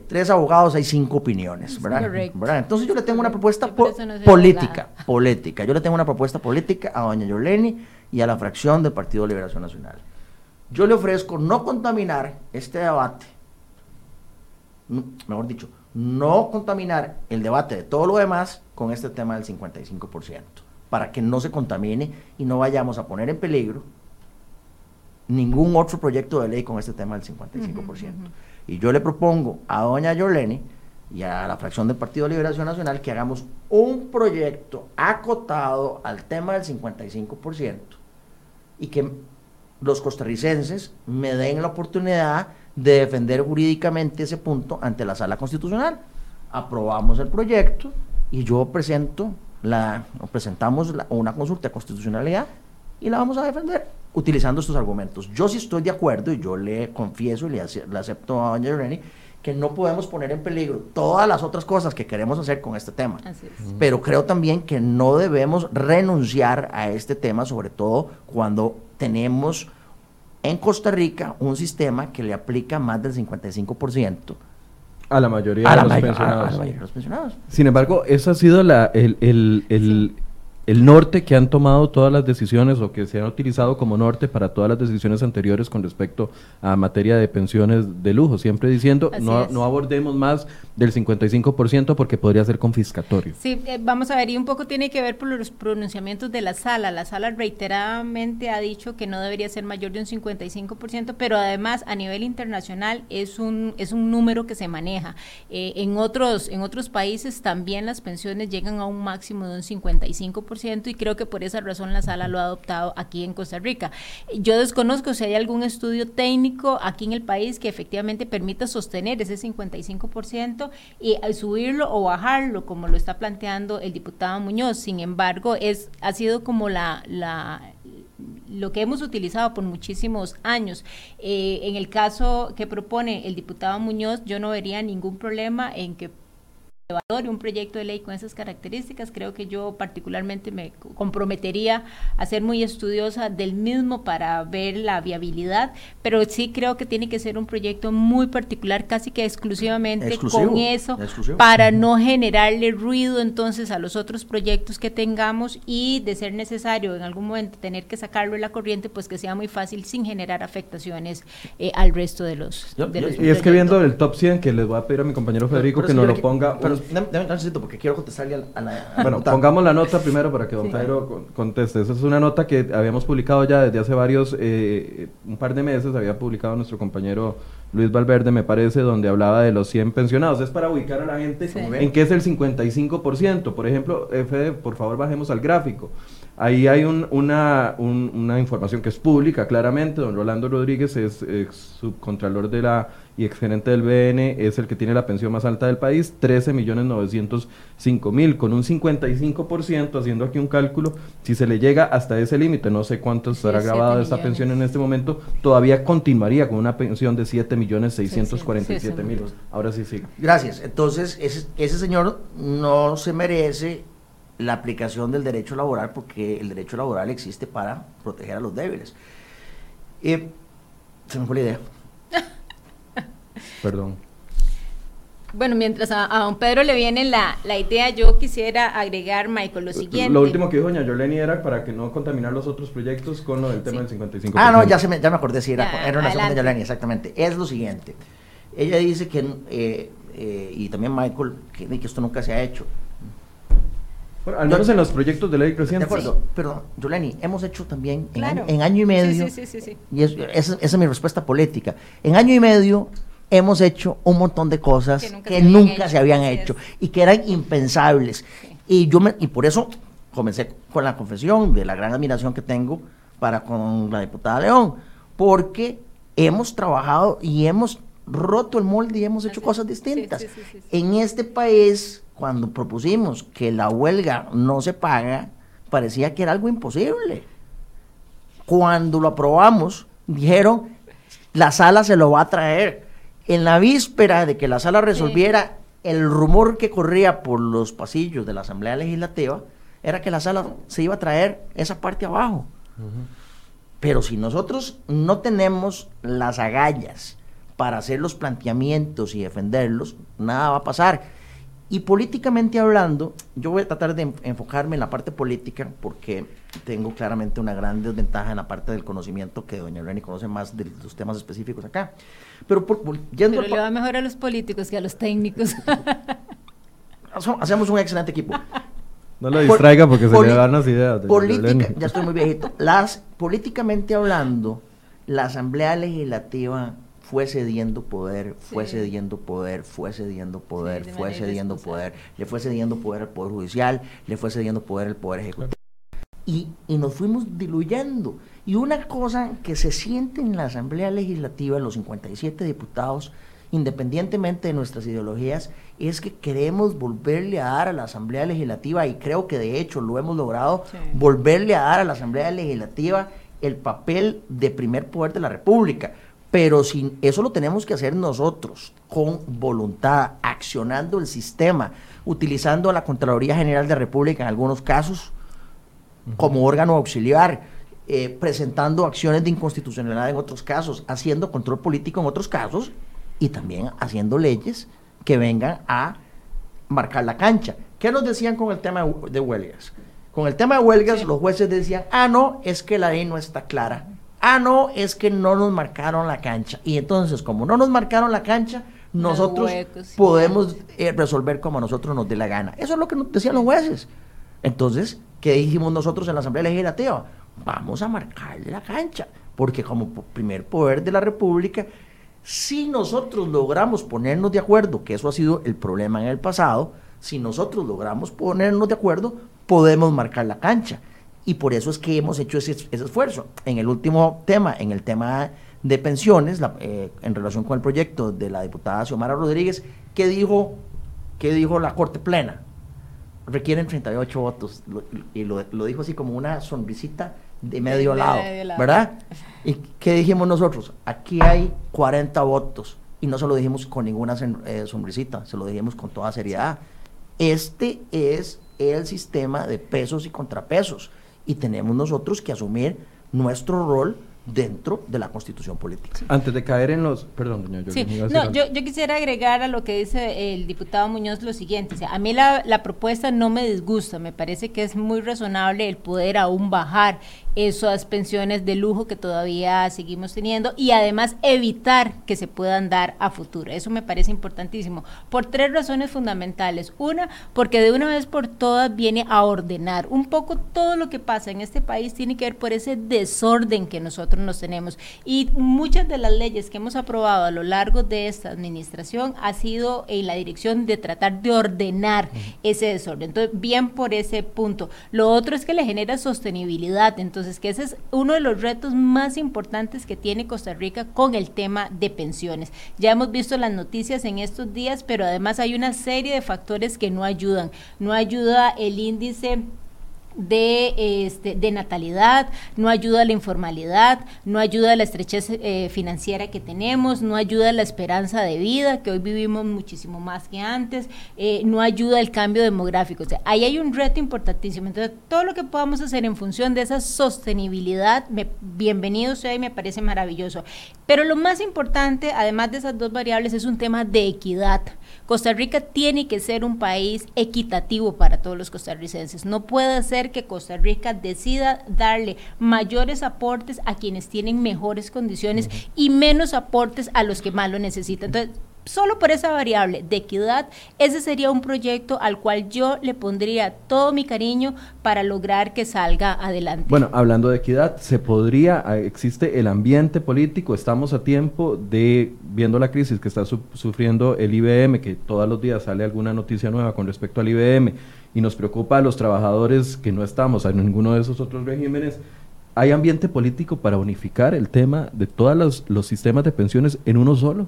tres abogados hay cinco opiniones, ¿verdad? ¿verdad? Entonces yo le tengo una propuesta política, política. Yo le tengo una propuesta política a doña Yoleni y a la fracción del Partido de Liberación Nacional. Yo le ofrezco no contaminar este debate, mejor dicho, no contaminar el debate de todo lo demás con este tema del 55%, para que no se contamine y no vayamos a poner en peligro ningún otro proyecto de ley con este tema del 55%. Y yo le propongo a doña Yolene y a la fracción del Partido de Liberación Nacional que hagamos un proyecto acotado al tema del 55% y que los costarricenses me den la oportunidad de defender jurídicamente ese punto ante la sala constitucional. Aprobamos el proyecto y yo presento la, presentamos una consulta de constitucionalidad y la vamos a defender utilizando estos argumentos. Yo sí estoy de acuerdo y yo le confieso y le, acepto a doña Irene que no podemos poner en peligro todas las otras cosas que queremos hacer con este tema. Pero creo también que no debemos renunciar a este tema, sobre todo cuando tenemos en Costa Rica un sistema que le aplica más del 55% a la mayoría, de, los pensionados. Sin embargo, eso ha sido la, el, el norte que han tomado todas las decisiones o que se han utilizado como norte para todas las decisiones anteriores con respecto a materia de pensiones de lujo, siempre diciendo no, no, abordemos más del 55% porque podría ser confiscatorio. Sí, eh, vamos a ver, y un poco tiene que ver por los pronunciamientos de la sala. La sala reiteradamente ha dicho que no debería ser mayor de un 55%, pero además a nivel internacional es un, es un número que se maneja. Eh, en, otros, en otros países también las pensiones llegan a un máximo de un 55% y creo que por esa razón la sala lo ha adoptado aquí en Costa Rica. Yo desconozco si hay algún estudio técnico aquí en el país que efectivamente permita sostener ese 55% y subirlo o bajarlo como lo está planteando el diputado Muñoz. Sin embargo, es ha sido como la, la lo que hemos utilizado por muchísimos años. Eh, en el caso que propone el diputado Muñoz, yo no vería ningún problema en que un proyecto de ley con esas características, creo que yo particularmente me comprometería a ser muy estudiosa del mismo para ver la viabilidad, pero sí creo que tiene que ser un proyecto muy particular, casi que exclusivamente con eso, para no generarle ruido entonces a los otros proyectos que tengamos y de ser necesario en algún momento tener que sacarlo de la corriente, pues que sea muy fácil sin generar afectaciones eh, al resto de los, Y es que viendo el top 100, que les voy a pedir a mi compañero Federico que nos lo ponga porque quiero contestarle a la, Bueno, pongamos la nota primero para que don Pedro conteste. Esa es una nota que habíamos publicado ya desde hace varios, eh, un par de meses, había publicado nuestro compañero Luis Valverde, me parece, donde hablaba de los 100 pensionados. Es para ubicar a la gente en qué es el 55%. Por ejemplo, Fede, por favor, bajemos al gráfico. Ahí hay una, una información que es pública, claramente. Don Rolando Rodríguez es subcontralor de la y exgerente del BN es el que tiene la pensión más alta del país, 13 millones 905 mil, con un 55%, haciendo aquí un cálculo, si se le llega hasta ese límite, no sé cuánto estará grabado esta pensión en este momento, todavía continuaría con una pensión de 7 millones 647 mil. Ahora sí sigue. Gracias. Entonces, ese, ese señor no se merece la aplicación del derecho laboral porque el derecho laboral existe para proteger a los débiles. Eh, se me fue la idea. Perdón. Bueno, mientras a, don Pedro le viene la, idea, yo quisiera agregar, Michael, lo siguiente. Lo último que dijo doña Yoleni era para que no contaminar los otros proyectos con lo del tema del 55%. Ah, no, ya, se me, ya me acordé, sí, era, era una de Yoleni, exactamente. Es lo siguiente. Ella dice que, eh, eh, y también Michael, que, que esto nunca se ha hecho. Bueno, al menos en los proyectos de ley creciente. De acuerdo, pero Yoleni, hemos hecho también en, año, y medio, sí, sí, sí, y esa, esa es mi respuesta política, en año y medio hemos hecho un montón de cosas que nunca, se, habían hecho y que eran impensables. Y, yo me, y por eso comencé con la confesión de la gran admiración que tengo para con la diputada León, porque hemos trabajado y hemos roto el molde y hemos hecho cosas distintas. en este país, cuando propusimos que la huelga no se paga, parecía que era algo imposible. Cuando lo aprobamos, dijeron, la sala se lo va a traer en la víspera de que la sala resolviera, el rumor que corría por los pasillos de la Asamblea Legislativa era que la sala se iba a traer esa parte abajo. Pero si nosotros no tenemos las agallas para hacer los planteamientos y defenderlos, nada va a pasar. Y políticamente hablando, yo voy a tratar de enfocarme en la parte política porque tengo claramente una gran desventaja en la parte del conocimiento que doña Reni conoce más de los temas específicos acá. Pero, por, Pero le va mejor a los políticos que a los técnicos. Hacemos un excelente equipo. No lo distraiga porque se le dan las ideas. política, ya estoy muy viejito. Las, políticamente hablando, la Asamblea Legislativa fue cediendo poder, fue cediendo poder, fue cediendo poder, fue cediendo poder, le fue cediendo poder al Poder Judicial, le fue cediendo poder al Poder Ejecutivo. Y, y, nos fuimos diluyendo. Y una cosa que se siente en la Asamblea Legislativa, en los 57 diputados, independientemente de nuestras ideologías, es que queremos volverle a dar a la Asamblea Legislativa, y creo que de hecho lo hemos logrado, volverle a dar a la Asamblea Legislativa el papel de primer poder de la República pero sin, eso lo tenemos que hacer nosotros, con voluntad, accionando el sistema, utilizando a la Contraloría General de la República en algunos casos como órgano auxiliar, eh, presentando acciones de inconstitucionalidad en otros casos, haciendo control político en otros casos y también haciendo leyes que vengan a marcar la cancha. ¿Qué nos decían con el tema de huelgas? Con el tema de huelgas, los jueces decían, ah, no, es que la ley no está clara. Ah, no, es que no nos marcaron la cancha. Y entonces, como no nos marcaron la cancha, nosotros podemos eh, resolver como a nosotros nos dé la gana. Eso es lo que nos decían los jueces. Entonces, ¿qué dijimos nosotros en la Asamblea Legislativa? Vamos a marcarle la cancha, porque como primer poder de la República, si nosotros logramos ponernos de acuerdo, que eso ha sido el problema en el pasado, si nosotros logramos ponernos de acuerdo, podemos marcar la cancha. Y por eso es que hemos hecho ese, esfuerzo. En el último tema, en el tema de pensiones, eh, en relación con el proyecto de la diputada Xiomara Rodríguez, ¿qué dijo, qué dijo la Corte Plena? Requieren 38 votos. y lo, dijo así como una sonrisita de medio, lado, ¿verdad? ¿Y qué dijimos nosotros? Aquí hay 40 votos. Y no se lo dijimos con ninguna eh, sonrisita, se lo dijimos con toda seriedad. Este es el sistema de pesos y contrapesos. Y tenemos nosotros que asumir nuestro rol dentro de la constitución política. Antes de caer en los... Perdón, doña sí. no, yo, yo, quisiera agregar a lo que dice el diputado Muñoz lo siguiente. a mí la, la propuesta no me disgusta, me parece que es muy razonable el poder aún bajar esas pensiones de lujo que todavía seguimos teniendo y además evitar que se puedan dar a futuro. Eso me parece importantísimo por tres razones fundamentales. Una, porque de una vez por todas viene a ordenar un poco todo lo que pasa en este país tiene que ver por ese desorden que nosotros nos tenemos y muchas de las leyes que hemos aprobado a lo largo de esta administración ha sido en la dirección de tratar de ordenar ese desorden. Entonces, bien por ese punto. Lo otro es que le genera sostenibilidad. Entonces, es que ese es uno de los retos más importantes que tiene Costa Rica con el tema de pensiones. Ya hemos visto las noticias en estos días, pero además hay una serie de factores que no ayudan. No ayuda el índice de, este, de natalidad, no ayuda a la informalidad, no ayuda a la estrechez eh, financiera que tenemos, no ayuda a la esperanza de vida, que hoy vivimos muchísimo más que antes, eh, no ayuda al cambio demográfico. Ahí hay un reto importantísimo. Entonces, todo lo que podamos hacer en función de esa sostenibilidad, bienvenido sea y me parece maravilloso. Pero lo más importante, además de esas dos variables, es un tema de equidad. Costa Rica tiene que ser un país equitativo para todos los costarricenses. No puede ser que Costa Rica decida darle mayores aportes a quienes tienen mejores condiciones y menos aportes a los que más lo necesitan. Entonces, solo por esa variable de equidad, ese sería un proyecto al cual yo le pondría todo mi cariño para lograr que salga adelante. Bueno, hablando de equidad, se podría, ah, existe el ambiente político, estamos a tiempo de, viendo la crisis que está sufriendo el IBM, que todos los días sale alguna noticia nueva con respecto al IBM, y nos preocupa a los trabajadores que no estamos en ninguno de esos otros regímenes, ¿hay ambiente político para unificar el tema de todos los sistemas de pensiones en uno solo?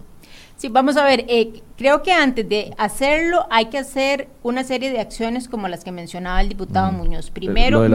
Sí, vamos a ver, eh, creo que antes de hacerlo hay que hacer una serie de acciones como las que mencionaba el diputado Muñoz. Primero,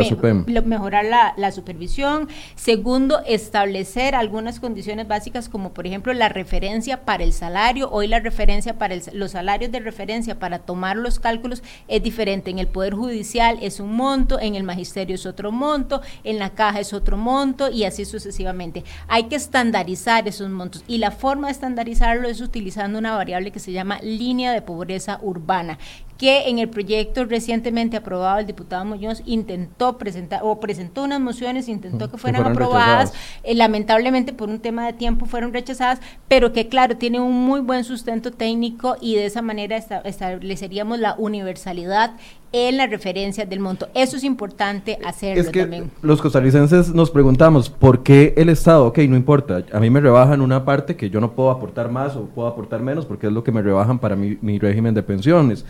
mejorar la, supervisión. Segundo, establecer algunas condiciones básicas como por ejemplo la referencia para el salario. Hoy la referencia para los salarios de referencia para tomar los cálculos es diferente. En el Poder Judicial es un monto, en el Magisterio es otro monto, en la caja es otro monto y así sucesivamente. Hay que estandarizar esos montos y la forma de estandarizarlo es utilizando una variable que se llama línea de pobreza urbana, que en el proyecto recientemente aprobado el diputado Muñoz intentó presentar o presentó unas mociones, intentó que fueran, aprobadas, eh, lamentablemente por un tema de tiempo fueron rechazadas, pero que claro, tiene un muy buen sustento técnico y de esa manera estableceríamos la universalidad en la referencia del monto. Eso es importante hacerlo es que Los costarricenses nos preguntamos, ¿por qué el Estado? Ok, no importa, a mí me rebajan una parte que yo no puedo aportar más o puedo aportar menos porque es lo que me rebajan para mi, mi régimen de pensiones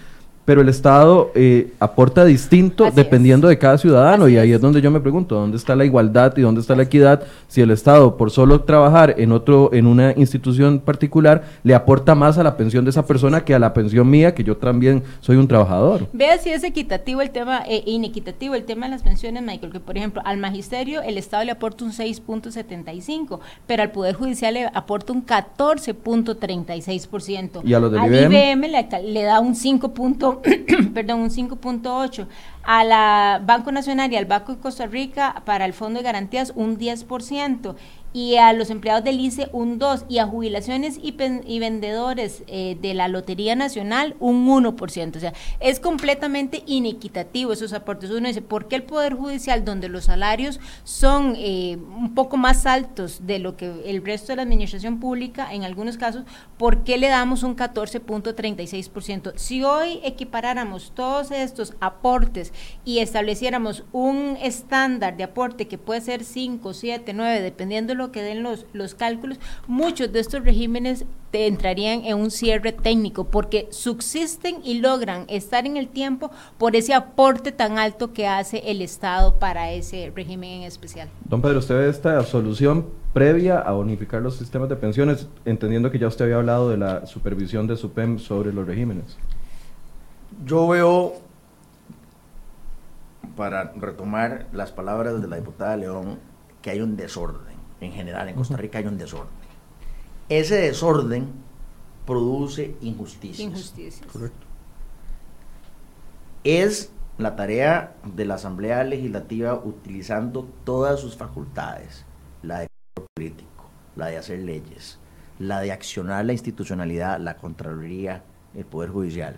pero el Estado eh, aporta distinto dependiendo de cada ciudadano y ahí es. donde yo me pregunto dónde está la igualdad y dónde está la equidad si el Estado por solo trabajar en otro en una institución particular le aporta más a la pensión de esa persona que a la pensión mía que yo también soy un trabajador. Vea si es equitativo el tema e inequitativo el tema de las pensiones, Michael, que por ejemplo al magisterio el Estado le aporta un 6.75, pero al Poder Judicial le aporta un 14.36%. Y a los del al IBM, le, le da un 5 perdón, un 5.8. a la Banco Nacional y al Banco de Costa Rica para el Fondo de Garantías un 10% y a los empleados del ICE un 2% y a jubilaciones y, y vendedores eh, de la Lotería Nacional un 1%. O sea, es completamente inequitativo esos aportes. Uno dice, ¿por qué el Poder Judicial, donde los salarios son eh, un poco más altos de lo que el resto de la administración pública, en algunos casos, ¿por qué le damos un 14.36%? Si hoy equiparáramos todos estos aportes y estableciéramos un estándar de aporte que puede ser 5, 7, 9, dependiendo de lo que den los, los cálculos, muchos de estos regímenes te entrarían en un cierre técnico porque subsisten y logran estar en el tiempo por ese aporte tan alto que hace el Estado para ese régimen en especial. Don Pedro, ¿usted ve esta solución previa a unificar los sistemas de pensiones, entendiendo que ya usted había hablado de la supervisión de SUPEM sobre los regímenes? Yo veo, para retomar las palabras de la diputada León, que hay un desorden en general en Costa Rica hay un desorden. Ese desorden produce injusticias. Injusticias. Correcto. Es la tarea de la Asamblea Legislativa utilizando todas sus facultades, la de político, la de hacer leyes, la de accionar la institucionalidad, la Contraloría, el Poder Judicial.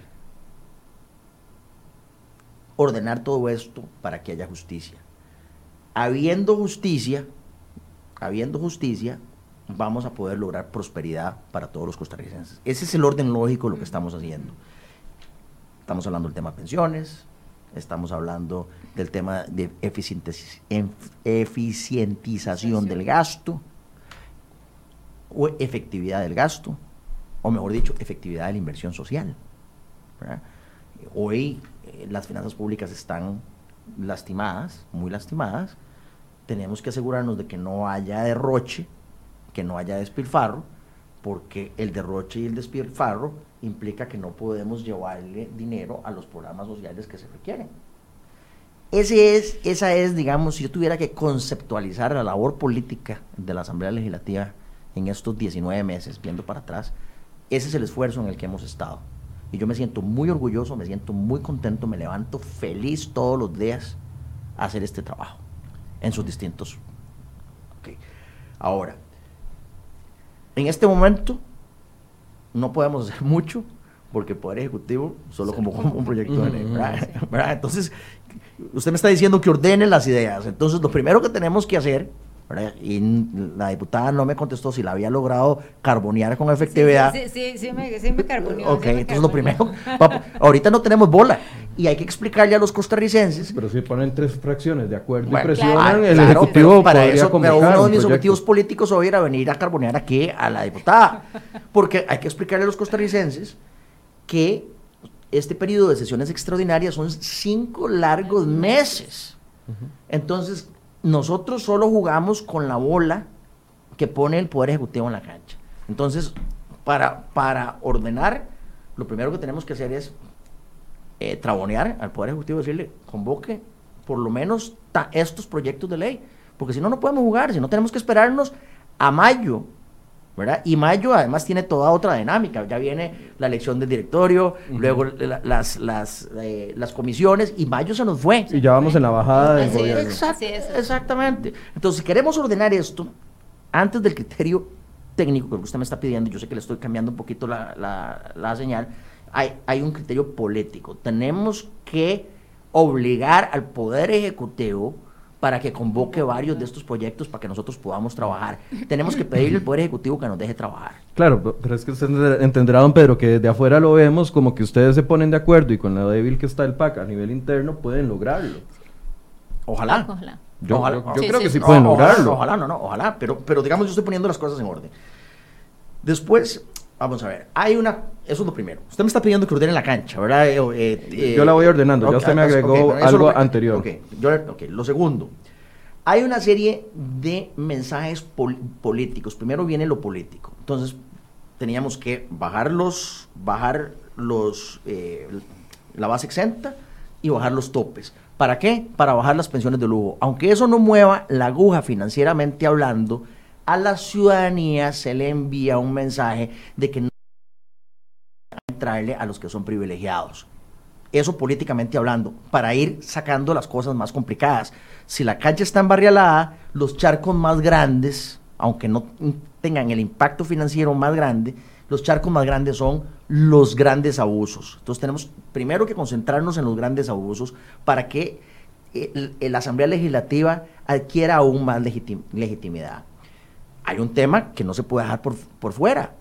Ordenar todo esto para que haya justicia. Habiendo justicia, habiendo justicia, vamos a poder lograr prosperidad para todos los costarricenses. Ese es el orden lógico de lo que estamos haciendo. Estamos hablando del tema pensiones, estamos hablando del tema de eficientización del gasto, o efectividad del gasto, o mejor dicho, efectividad de la inversión social. Hoy eh, las finanzas públicas están lastimadas, muy lastimadas, tenemos que asegurarnos de que no haya derroche, que no haya despilfarro, porque el derroche y el despilfarro implica que no podemos llevarle dinero a los programas sociales que se requieren. Ese es, esa es, digamos, si yo tuviera que conceptualizar la labor política de la Asamblea Legislativa en estos 19 meses, viendo para atrás, ese es el esfuerzo en el que hemos estado. Y yo me siento muy orgulloso, me siento muy contento, me levanto feliz todos los días a hacer este trabajo en sus distintos. Ahora, en este momento no podemos hacer mucho porque el Poder Ejecutivo solo como, un proyecto de ley. Entonces, usted me está diciendo que ordene las ideas. Entonces, lo primero que tenemos que hacer y la diputada no me contestó si la había logrado carbonear con efectividad. Sí, sí, sí, me, sí me carboneó. Ok, entonces lo primero, ahorita no tenemos bola y hay que explicarle a los costarricenses. Pero si ponen tres fracciones de acuerdo y presionan, el Ejecutivo para eso, pero uno de mis objetivos políticos hoy era venir a carbonear aquí a la diputada, porque hay que explicarle a los costarricenses que este periodo de sesiones extraordinarias son cinco largos meses. Entonces, nosotros solo jugamos con la bola que pone el Poder Ejecutivo en la cancha. Entonces, para, para ordenar, lo primero que tenemos que hacer es eh, trabonear al Poder Ejecutivo, decirle, convoque por lo menos estos proyectos de ley, porque si no, no podemos jugar, si no tenemos que esperarnos a mayo y mayo además tiene toda otra dinámica. Ya viene la elección del directorio, luego las, las, eh, las comisiones, y mayo se nos fue. Y ya vamos en la bajada del gobierno. exactamente. Entonces, si queremos ordenar esto, antes del criterio técnico que usted me está pidiendo, yo sé que le estoy cambiando un poquito la, la señal, hay, hay un criterio político. Tenemos que obligar al Poder Ejecutivo para que convoque varios de estos proyectos para que nosotros podamos trabajar. Tenemos que pedirle al Poder Ejecutivo que nos deje trabajar. Claro, pero es que usted entenderá, don Pedro, que desde afuera lo vemos como que ustedes se ponen de acuerdo y con la débil que está el PAC a nivel interno pueden lograrlo. Ojalá. Yo, creo que sí, pueden lograrlo. Ojalá, no, no, ojalá, pero, pero digamos yo estoy poniendo las cosas en orden. Después, Vamos a ver, hay una, eso es lo primero. Usted me está pidiendo que ordene la cancha, ¿verdad? Eh, eh, yo la voy ordenando, ya usted me agregó algo anterior. Okay, yo, lo segundo, hay una serie de mensajes políticos. Primero viene lo político. Entonces, teníamos que bajar los, bajar los, eh, la base exenta y bajar los topes. ¿Para qué? Para bajar las pensiones de lujo. Aunque eso no mueva la aguja financieramente hablando, a la ciudadanía se le envía un mensaje de que no entrarle a los que son privilegiados. eso políticamente hablando, para ir sacando las cosas más complicadas. Si la calle está embarrialada, los charcos más grandes, aunque no tengan el impacto financiero más grande, los charcos más grandes son los grandes abusos. Entonces tenemos primero que concentrarnos en los grandes abusos para que la Asamblea Legislativa adquiera aún más legitimidad. Hay un tema que no se puede dejar por, por fuera,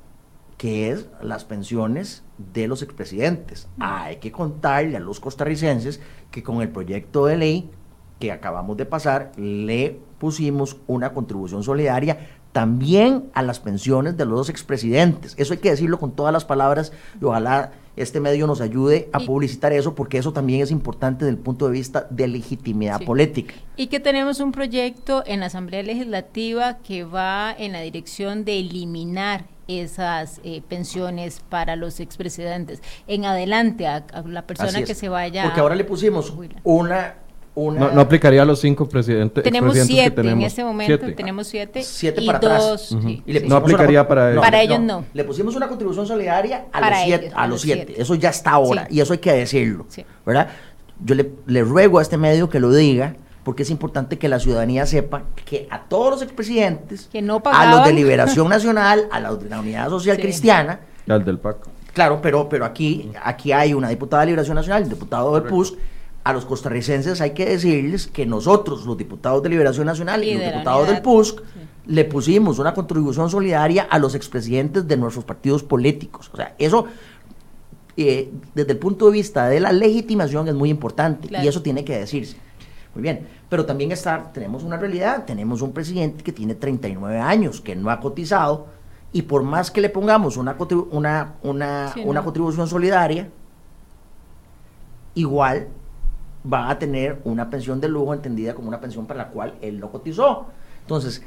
que es las pensiones de los expresidentes. Hay que contarle a los costarricenses que con el proyecto de ley que acabamos de pasar, le pusimos una contribución solidaria también a las pensiones de los expresidentes. Eso hay que decirlo con todas las palabras y ojalá este medio nos ayude a publicitar eso porque eso también es importante desde el punto de vista de legitimidad política. Y que tenemos un proyecto en la Asamblea Legislativa que va en la dirección de eliminar esas eh, pensiones para los expresidentes. En adelante, a, la persona que se vaya. Porque ahora le pusimos una no, aplicaría a los cinco presidentes. Tenemos siete en este momento, tenemos siete. Siete para atrás. no aplicaría para ellos. para ellos no. Le pusimos una contribución solidaria a los siete. a los siete. Eso ya está ahora y eso hay que decirlo. ¿Verdad? Yo le, ruego a este medio que lo diga porque es importante que la ciudadanía sepa que a todos los expresidentes, que no a los de Liberación Nacional, a la, de la Unidad Social Cristiana, al del PAC. Claro, pero, pero aquí, aquí hay una diputada de Liberación Nacional, un diputado del PUS, a los costarricenses hay que decirles que nosotros, los diputados de Liberación Nacional y, los diputados del PUSC, le pusimos una contribución solidaria a los expresidentes de nuestros partidos políticos. O sea, eso, eh, desde el punto de vista de la legitimación, es muy importante y eso tiene que decirse. Muy bien, pero también está, tenemos una realidad, tenemos un presidente que tiene 39 años, que no ha cotizado, y por más que le pongamos una, una, una, una contribución solidaria, igual va a tener una pensión de lujo entendida como una pensión para la cual él no cotizó. Entonces,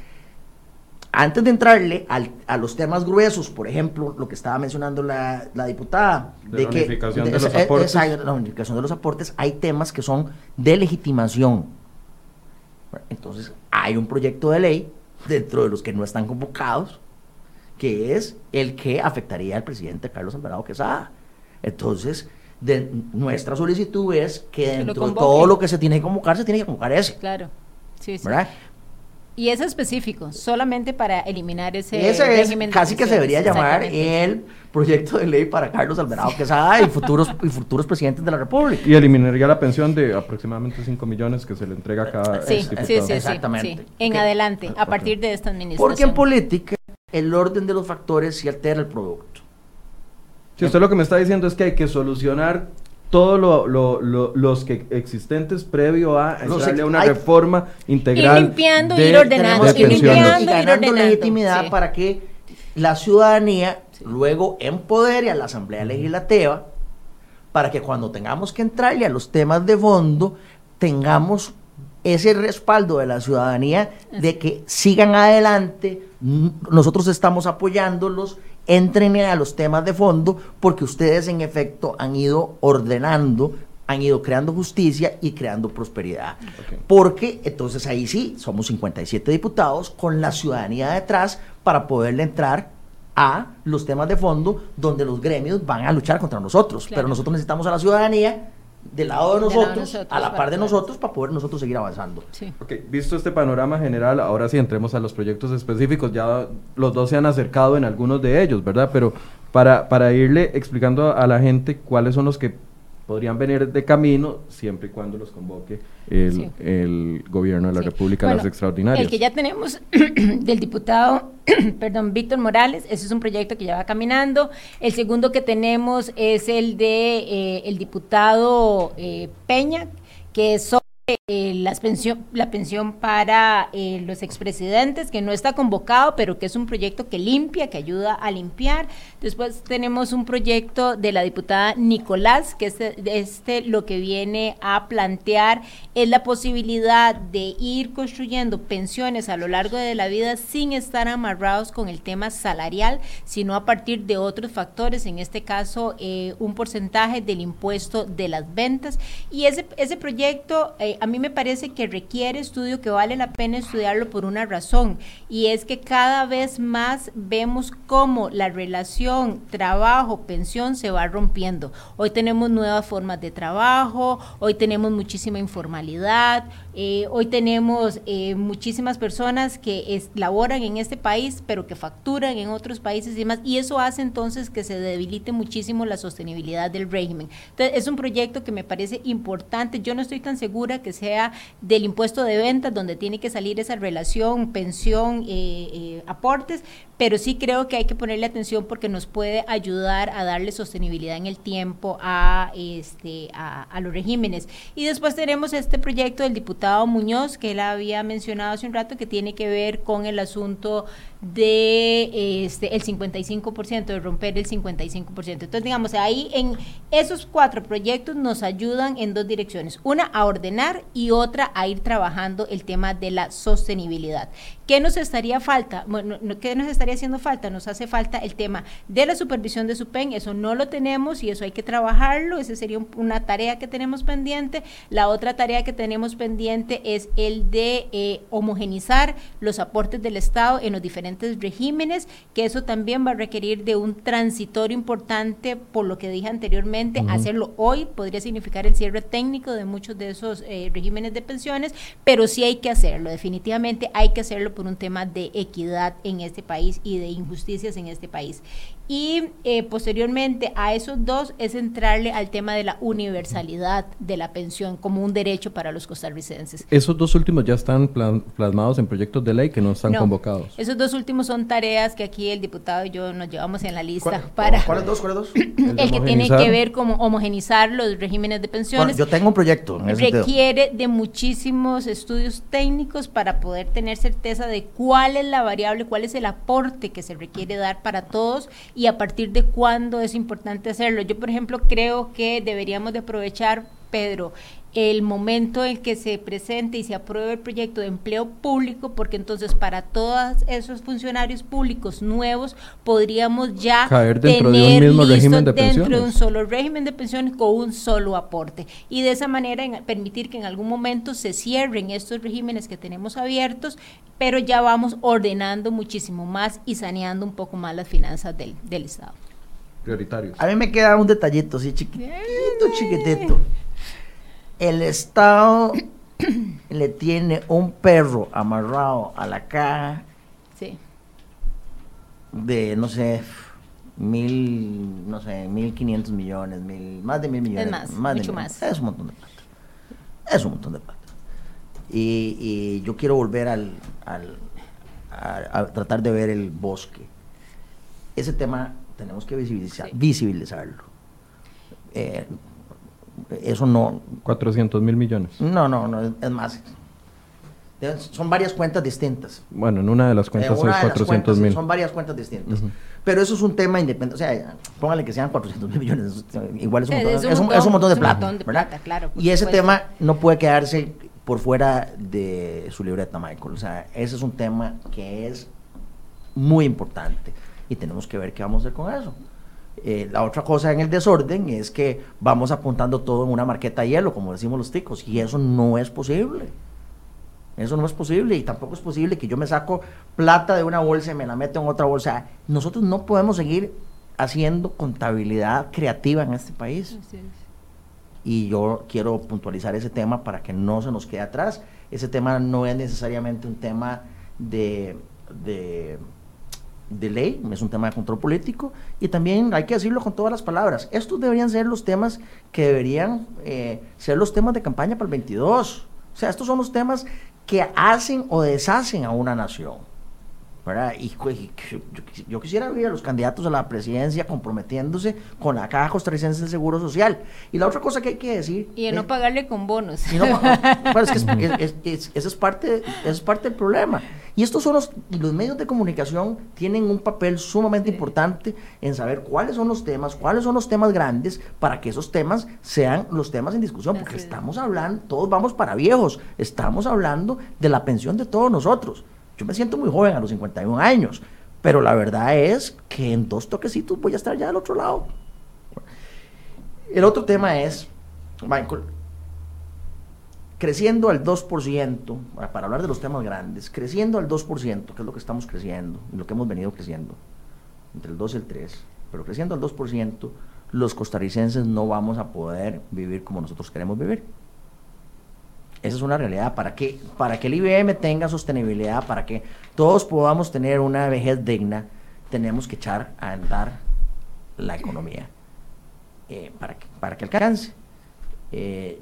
antes de entrarle a los temas gruesos, por ejemplo, lo que estaba mencionando la, diputada, de, que de, los aportes. la unificación de los aportes, hay temas que son de legitimación. Entonces, hay un proyecto de ley dentro de los que no están convocados, que es el que afectaría al presidente Carlos Alvarado Quesada. Entonces, de nuestra solicitud es que dentro de todo lo que se tiene que convocar, se tiene que convocar ese. Claro. Sí, sí. ¿Verdad? Y es específico, solamente para eliminar ese, ese régimen. casi que se debería llamar el proyecto de ley para Carlos Alvarado Quesada y futuros, y futuros presidentes de la República. Y eliminaría la pensión de aproximadamente 5 millones que se le entrega a cada sí, sí, sí, Exactamente. En adelante, a partir de esta administración. Porque en política, el orden de los factores sí altera el producto. Si usted lo que me está diciendo es que hay que solucionar todos lo, los que existentes previo a darle una reforma integral. Ir limpiando, de, ir ordenando, ir limpiando, y ganando legitimidad para que la ciudadanía luego empodere a la Asamblea Legislativa para que cuando tengamos que entrarle a los temas de fondo tengamos ese respaldo de la ciudadanía de que sigan adelante, nosotros estamos apoyándolos entren a los temas de fondo porque ustedes en efecto han ido ordenando, han ido creando justicia y creando prosperidad. Porque entonces ahí sí, somos 57 diputados con la ciudadanía detrás para poderle entrar a los temas de fondo donde los gremios van a luchar contra nosotros. Pero nosotros necesitamos a la ciudadanía del lado de nosotros, a la par de nosotros, para poder nosotros seguir avanzando. Sí. visto este panorama general, ahora sí entremos a los proyectos específicos, ya los dos se han acercado en algunos de ellos, ¿verdad? Pero para, para irle explicando a la gente cuáles son los que podrían venir de camino siempre y cuando los convoque el, gobierno de la República de las extraordinarias. El que ya tenemos del diputado, perdón, Víctor Morales, ese es un proyecto que ya va caminando. El segundo que tenemos es el de eh, el diputado eh, Peña, que es eh, las pensión, la pensión para eh, los expresidentes, que no está convocado, pero que es un proyecto que limpia, que ayuda a limpiar. Después tenemos un proyecto de la diputada Nicolás, que este, lo que viene a plantear es la posibilidad de ir construyendo pensiones a lo largo de la vida sin estar amarrados con el tema salarial, sino a partir de otros factores, en este caso eh, un porcentaje del impuesto de las ventas. Y ese, ese proyecto a mí me parece que requiere estudio, que vale la pena estudiarlo por una razón, y es que cada vez más vemos cómo la relación trabajo-pensión se va rompiendo. Hoy tenemos nuevas formas de trabajo, hoy tenemos muchísima informalidad, eh, hoy tenemos eh, muchísimas personas que laboran en este país, pero que facturan en otros países y demás, y eso hace entonces que se debilite muchísimo la sostenibilidad del régimen. Entonces, es un proyecto que me parece importante. Yo no estoy tan segura que sea del impuesto de ventas, donde tiene que salir esa relación pensión, eh, aportes, pero sí creo que hay que ponerle atención porque nos puede ayudar a darle sostenibilidad en el tiempo a, este, a, los regímenes. Y después tenemos este proyecto del diputado Muñoz, que él había mencionado hace un rato, que tiene que ver con el asunto de este, el 55%, de romper el 55%. Entonces, digamos, ahí en esos cuatro proyectos nos ayudan en dos direcciones. Una, a ordenar y otra, a ir trabajando el tema de la sostenibilidad. ¿Qué nos estaría falta? Bueno, ¿qué nos estaría haciendo falta? Nos hace falta el tema de la supervisión de SUPEN, eso no lo tenemos y eso hay que trabajarlo, esa sería una tarea que tenemos pendiente. La otra tarea que tenemos pendiente es el de eh, homogenizar los aportes del Estado en los diferentes regímenes, que eso también va a requerir de un transitorio importante, por lo que dije anteriormente, hacerlo hoy podría significar el cierre técnico de muchos de esos eh, regímenes de pensiones, pero sí hay que hacerlo, definitivamente hay que hacerlo por un tema de equidad en este país y de injusticias en este país. Y eh, posteriormente a esos dos es entrarle al tema de la universalidad de la pensión como un derecho para los costarricenses. Esos dos últimos ya están plasmados en proyectos de ley que no están convocados. Esos dos últimos son tareas que aquí el diputado y yo nos llevamos en la lista para... ¿Cuáles dos? ¿Cuáles dos? el, que tiene que ver como homogenizar los regímenes de pensiones. yo tengo un proyecto. requiere de muchísimos estudios técnicos para poder tener certeza de cuál es la variable, cuál es el aporte que se requiere dar para todos y a partir de cuándo es importante hacerlo. Yo, por ejemplo, creo que deberíamos de aprovechar, Pedro, el momento en que se presente y se apruebe el proyecto de empleo público, porque entonces para todos esos funcionarios públicos nuevos podríamos ya caer dentro de un mismo régimen de pensiones. dentro de un solo régimen de pensiones con un solo aporte y de esa manera permitir que en algún momento se cierren estos regímenes que tenemos abiertos, pero ya vamos ordenando muchísimo más y saneando un poco más las finanzas del, del Estado. Prioritarios. A mí me queda un detallito así chiquitito, chiquitito el Estado le tiene un perro amarrado a la caja de, no sé, mil, no sé, mil quinientos millones, mil, más de mil millones. Es más, mucho más. Es un montón de plata. Es un montón de plata. Y, yo quiero volver al, al a, tratar de ver el bosque. Ese tema tenemos que visibilizar, visibilizarlo. Eh, eso no... 400 mil millones. No, no, no, es más. Son varias cuentas distintas. Bueno, en una de las cuentas es 400 mil. Son varias cuentas distintas. Pero eso es un tema independiente. O sea, póngale que sean 400 mil millones. Igual es un, montón, es un, montón de plata. ¿verdad? claro, y ese tema no puede quedarse por fuera de su libreta, Michael. O sea, ese es un tema que es muy importante. Y tenemos que ver qué vamos a hacer con eso. Eh, la otra cosa en el desorden es que vamos apuntando todo en una marqueta de hielo, como decimos los ticos, y eso no es posible. Eso no es posible y tampoco es posible que yo me saco plata de una bolsa y me la meto en otra bolsa. Nosotros no podemos seguir haciendo contabilidad creativa en este país. Y yo quiero puntualizar ese tema para que no se nos quede atrás. Ese tema no es necesariamente un tema de de ley, es un tema de control político y también hay que decirlo con todas las palabras. Estos deberían ser los temas que deberían eh, ser los temas de campaña para el 22. O sea, estos son los temas que hacen o deshacen a una nación. Y, yo, quisiera ver a los candidatos a la presidencia comprometiéndose con la Caja Costarricense del Seguro Social. Y la otra cosa que hay que decir... Y no pagarle con bonos. es es, parte, es parte del problema. Y estos son los, los medios de comunicación tienen un papel sumamente importante en saber cuáles son los temas, cuáles son los temas grandes, para que esos temas sean los temas en discusión, porque estamos hablando, todos vamos para viejos, estamos hablando de la pensión de todos nosotros. Yo me siento muy joven a los 51 años, pero la verdad es que en dos toquecitos voy a estar ya del otro lado. El otro tema es, Michael, creciendo al 2%, para hablar de los temas grandes, creciendo al 2%, que es lo que estamos creciendo y lo que hemos venido creciendo, entre el 2 y el 3, pero creciendo al 2%, los costarricenses no vamos a poder vivir como nosotros queremos vivir. Esa es una realidad. Para que, para que el IBM tenga sostenibilidad, para que todos podamos tener una vejez digna, tenemos que echar a andar la economía eh, para, que, para que alcance. Eh,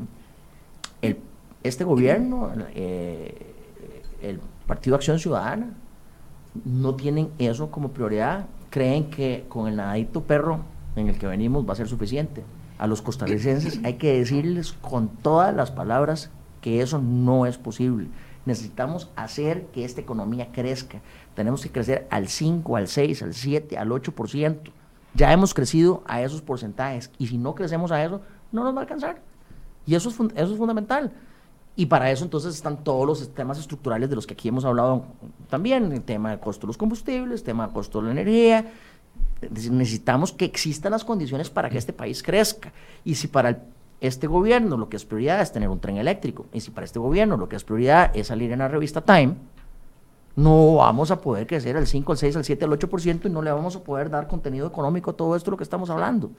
el, este gobierno, eh, el Partido Acción Ciudadana, no tienen eso como prioridad. Creen que con el nadadito perro en el que venimos va a ser suficiente. A los costarricenses hay que decirles con todas las palabras que eso no es posible. Necesitamos hacer que esta economía crezca. Tenemos que crecer al 5, al 6, al 7, al 8%. Ya hemos crecido a esos porcentajes y si no crecemos a eso, no nos va a alcanzar. Y eso es, eso es fundamental. Y para eso entonces están todos los temas estructurales de los que aquí hemos hablado también, el tema del costo de los combustibles, el tema del costo de la energía. necesitamos que existan las condiciones para que este país crezca. Y si para este gobierno lo que es prioridad es tener un tren eléctrico, y si para este gobierno lo que es prioridad es salir en la revista Time, no vamos a poder crecer al 5, al 6, al 7, al 8% y no le vamos a poder dar contenido económico a todo esto lo que estamos hablando.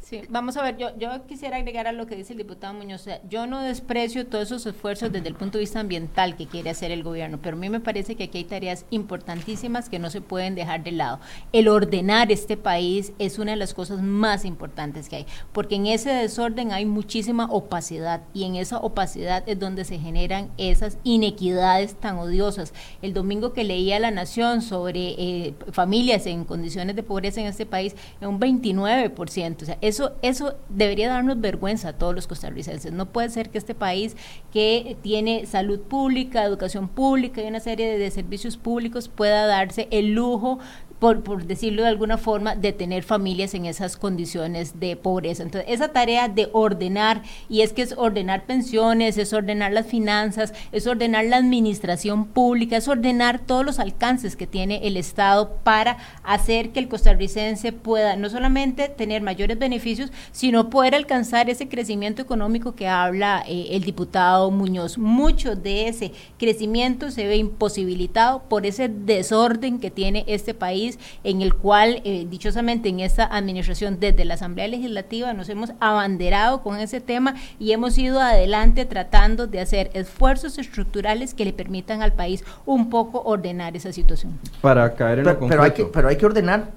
Sí, vamos a ver, yo, yo quisiera agregar a lo que dice el diputado Muñoz. yo no desprecio todos esos esfuerzos desde el punto de vista ambiental que quiere hacer el gobierno, pero a mí me parece que aquí hay tareas importantísimas que no se pueden dejar de lado. El ordenar este país es una de las cosas más importantes que hay, porque en ese desorden hay muchísima opacidad y en esa opacidad es donde se generan esas inequidades tan odiosas. El domingo que leía La Nación sobre eh, familias en condiciones de pobreza en este país, un 29%. O sea, eso eso, debería darnos vergüenza a todos los costarricenses. No puede ser que este país que tiene salud pública, educación pública y una serie de servicios públicos pueda darse el lujo por, por, decirlo de alguna forma, de tener familias en esas condiciones de pobreza. Entonces, esa tarea de ordenar, y es que es ordenar pensiones, es ordenar las finanzas, es ordenar la administración pública, es ordenar todos los alcances que tiene el Estado para hacer que el costarricense pueda no solamente tener mayores beneficios, sino poder alcanzar ese crecimiento económico que habla eh, el diputado Muñoz. Mucho de ese crecimiento se ve imposibilitado por ese desorden que tiene este país en el cual, eh, dichosamente, en esta administración, desde la Asamblea Legislativa, nos hemos abanderado con ese tema y hemos ido adelante tratando de hacer esfuerzos estructurales que le permitan al país un poco ordenar esa situación. Para caer en pero, pero hay que Pero hay que ordenar,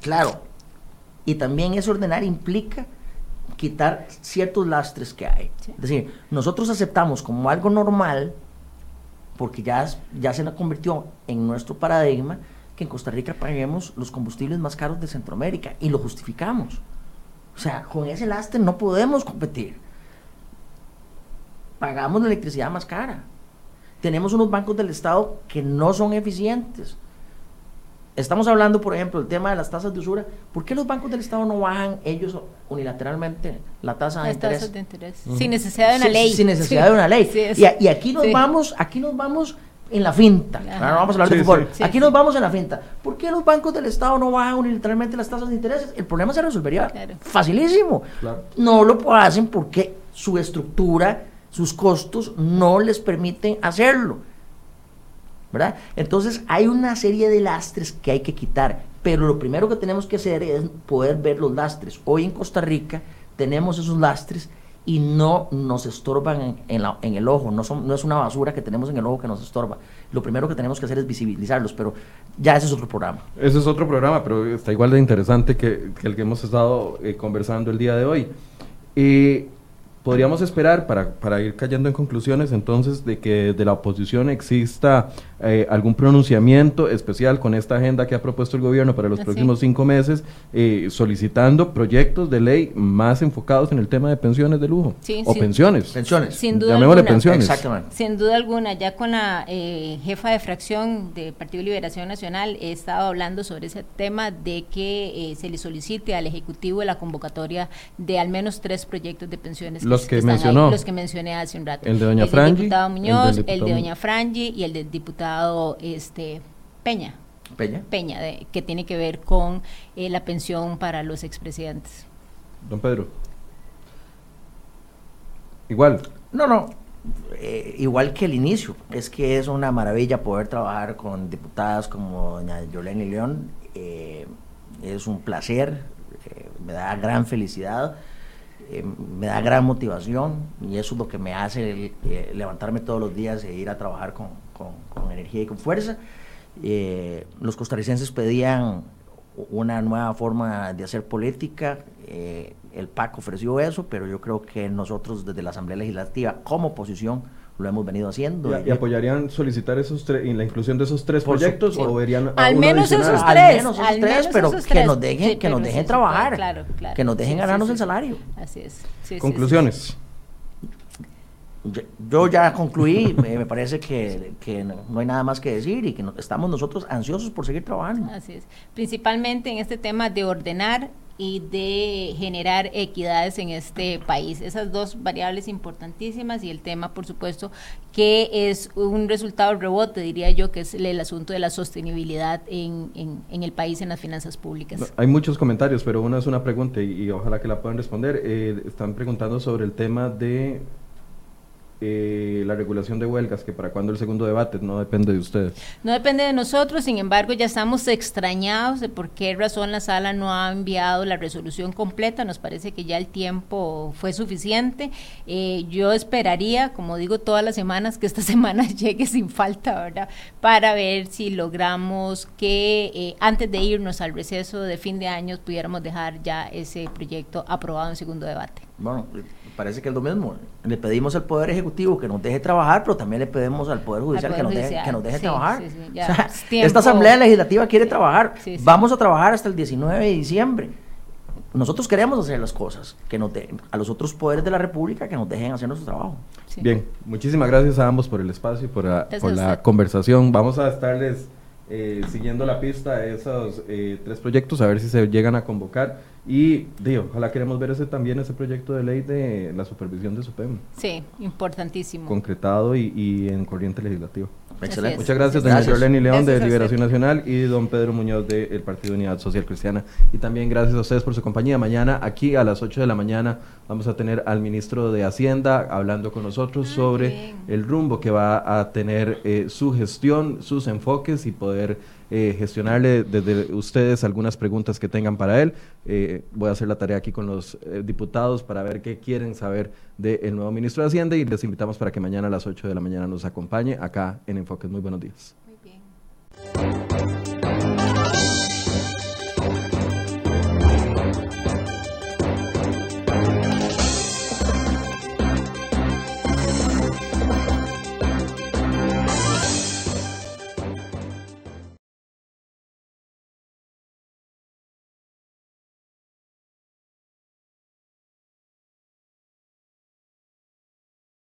claro, y también ese ordenar implica quitar ciertos lastres que hay. Es decir, nosotros aceptamos como algo normal, porque ya, ya se nos convirtió en nuestro paradigma, que en Costa Rica paguemos los combustibles más caros de Centroamérica y lo justificamos. O sea, con ese lastre no podemos competir. Pagamos la electricidad más cara. Tenemos unos bancos del Estado que no son eficientes. Estamos hablando, por ejemplo, del tema de las tasas de usura. ¿Por qué los bancos del Estado no bajan ellos unilateralmente la tasa de interés? Tasas de interés. Sin necesidad de una ley. Sin necesidad de una ley. y, y, aquí nos vamos, aquí nos vamos en la finta. vamos a hablar de fútbol. Aquí nos vamos en la finta. ¿Por qué los bancos del Estado no bajan unilateralmente las tasas de intereses? El problema se resolvería facilísimo. No lo hacen porque su estructura, sus costos no les permiten hacerlo. ¿verdad? Entonces hay una serie de lastres que hay que quitar, pero lo primero que tenemos que hacer es poder ver los lastres. Hoy en Costa Rica tenemos esos lastres y no nos estorban en, el ojo, no, son, no es una basura que tenemos en el ojo que nos estorba. Lo primero que tenemos que hacer es visibilizarlos, pero ya ese es otro programa. Ese es otro programa, pero está igual de interesante que, el que hemos estado eh, conversando el día de hoy. Y podríamos esperar, para, para, ir cayendo en conclusiones, entonces, de que de la oposición exista eh, algún pronunciamiento especial con esta agenda que ha propuesto el gobierno para los próximos cinco meses, eh, solicitando proyectos de ley más enfocados en el tema de pensiones de lujo o pensiones. Pensiones. Sin duda alguna. pensiones. Sin duda alguna, ya con la eh, jefa de fracción del Partido Liberación Nacional he estado hablando sobre ese tema de que se le solicite al Ejecutivo la convocatoria de al menos tres proyectos de pensiones. Los que, mencionó. los que mencioné hace un rato. El de Doña Frangi. El diputado Muñoz, el, de Doña Frangi y el del diputado este, Peña. Peña. Peña, de, que tiene que ver con eh, la pensión para los expresidentes. Don Pedro. Igual. No, no. Eh, igual que el inicio. Es que es una maravilla poder trabajar con diputadas como doña Yolene León. Eh, es un placer, eh, me da gran felicidad, me da gran motivación y eso es lo que me hace levantarme todos los días e ir a trabajar con, energía y con fuerza. los costarricenses pedían una nueva forma de hacer política. Eh, el PAC ofreció eso, pero yo creo que nosotros desde la Asamblea Legislativa, como oposición, lo hemos venido haciendo. ¿Y, apoyarían solicitar esos tres, la inclusión de esos tres proyectos o verían al menos esos tres, al menos esos tres, pero que nos dejen, que nos dejen trabajar, que nos dejen ganarnos el salario. Así es. Conclusiones yo ya concluí, me, parece que, no, hay nada más que decir y que estamos nosotros ansiosos por seguir trabajando. Así es, principalmente en este tema de ordenar y de generar equidades en este país. Esas dos variables importantísimas y el tema, por supuesto, que es un resultado rebote, diría yo, que es el, asunto de la sostenibilidad en, en, el país, en las finanzas públicas. hay muchos comentarios, pero una es una pregunta y, ojalá que la puedan responder. Eh, están preguntando sobre el tema de eh, la regulación de huelgas, que para cuando el segundo debate no depende de ustedes. No depende de nosotros, sin embargo ya estamos extrañados de por qué razón la sala no ha enviado la resolución completa, nos parece que ya el tiempo fue suficiente. Eh, yo esperaría, como digo todas las semanas, que esta semana llegue sin falta, ¿verdad? Para ver si logramos que eh, antes de irnos al receso de fin de año pudiéramos dejar ya ese proyecto aprobado en segundo debate. Bueno, parece que es lo mismo. Le pedimos al Poder Ejecutivo que nos deje trabajar, pero también le pedimos al Poder Judicial, que, nos deje, que nos deje trabajar. esta Asamblea Legislativa quiere trabajar. Vamos a trabajar hasta el 19 de diciembre. Nosotros queremos hacer las cosas, que nos a los otros poderes de la República que nos dejen hacer nuestro trabajo. Bien, muchísimas gracias a ambos por el espacio y por por la conversación. Vamos a estarles eh, siguiendo la pista de esos eh, tres proyectos, a ver si se llegan a convocar. Y digo, ojalá queremos ver ese también, ese proyecto de ley de la supervisión de SUPEM. Sí, importantísimo. Concretado y, y en corriente legislativa. Excelente. Muchas gracias, doña Lenny León de Liberación Nacional y don Pedro Muñoz del Partido Unidad Social Cristiana. Y también gracias a ustedes por su compañía. Mañana, aquí a las 8 de la mañana, vamos a tener al ministro de Hacienda hablando con nosotros ah, sobre el rumbo que va a tener eh, su gestión, sus enfoques y poder eh, gestionarle desde ustedes algunas preguntas que tengan para él. Eh, voy a hacer la tarea aquí con los eh, diputados para ver qué quieren saber del nuevo ministro de Hacienda y les invitamos para que mañana a las 8 de la mañana nos acompañe acá en Enfoques. Muy buenos días. Muy bien.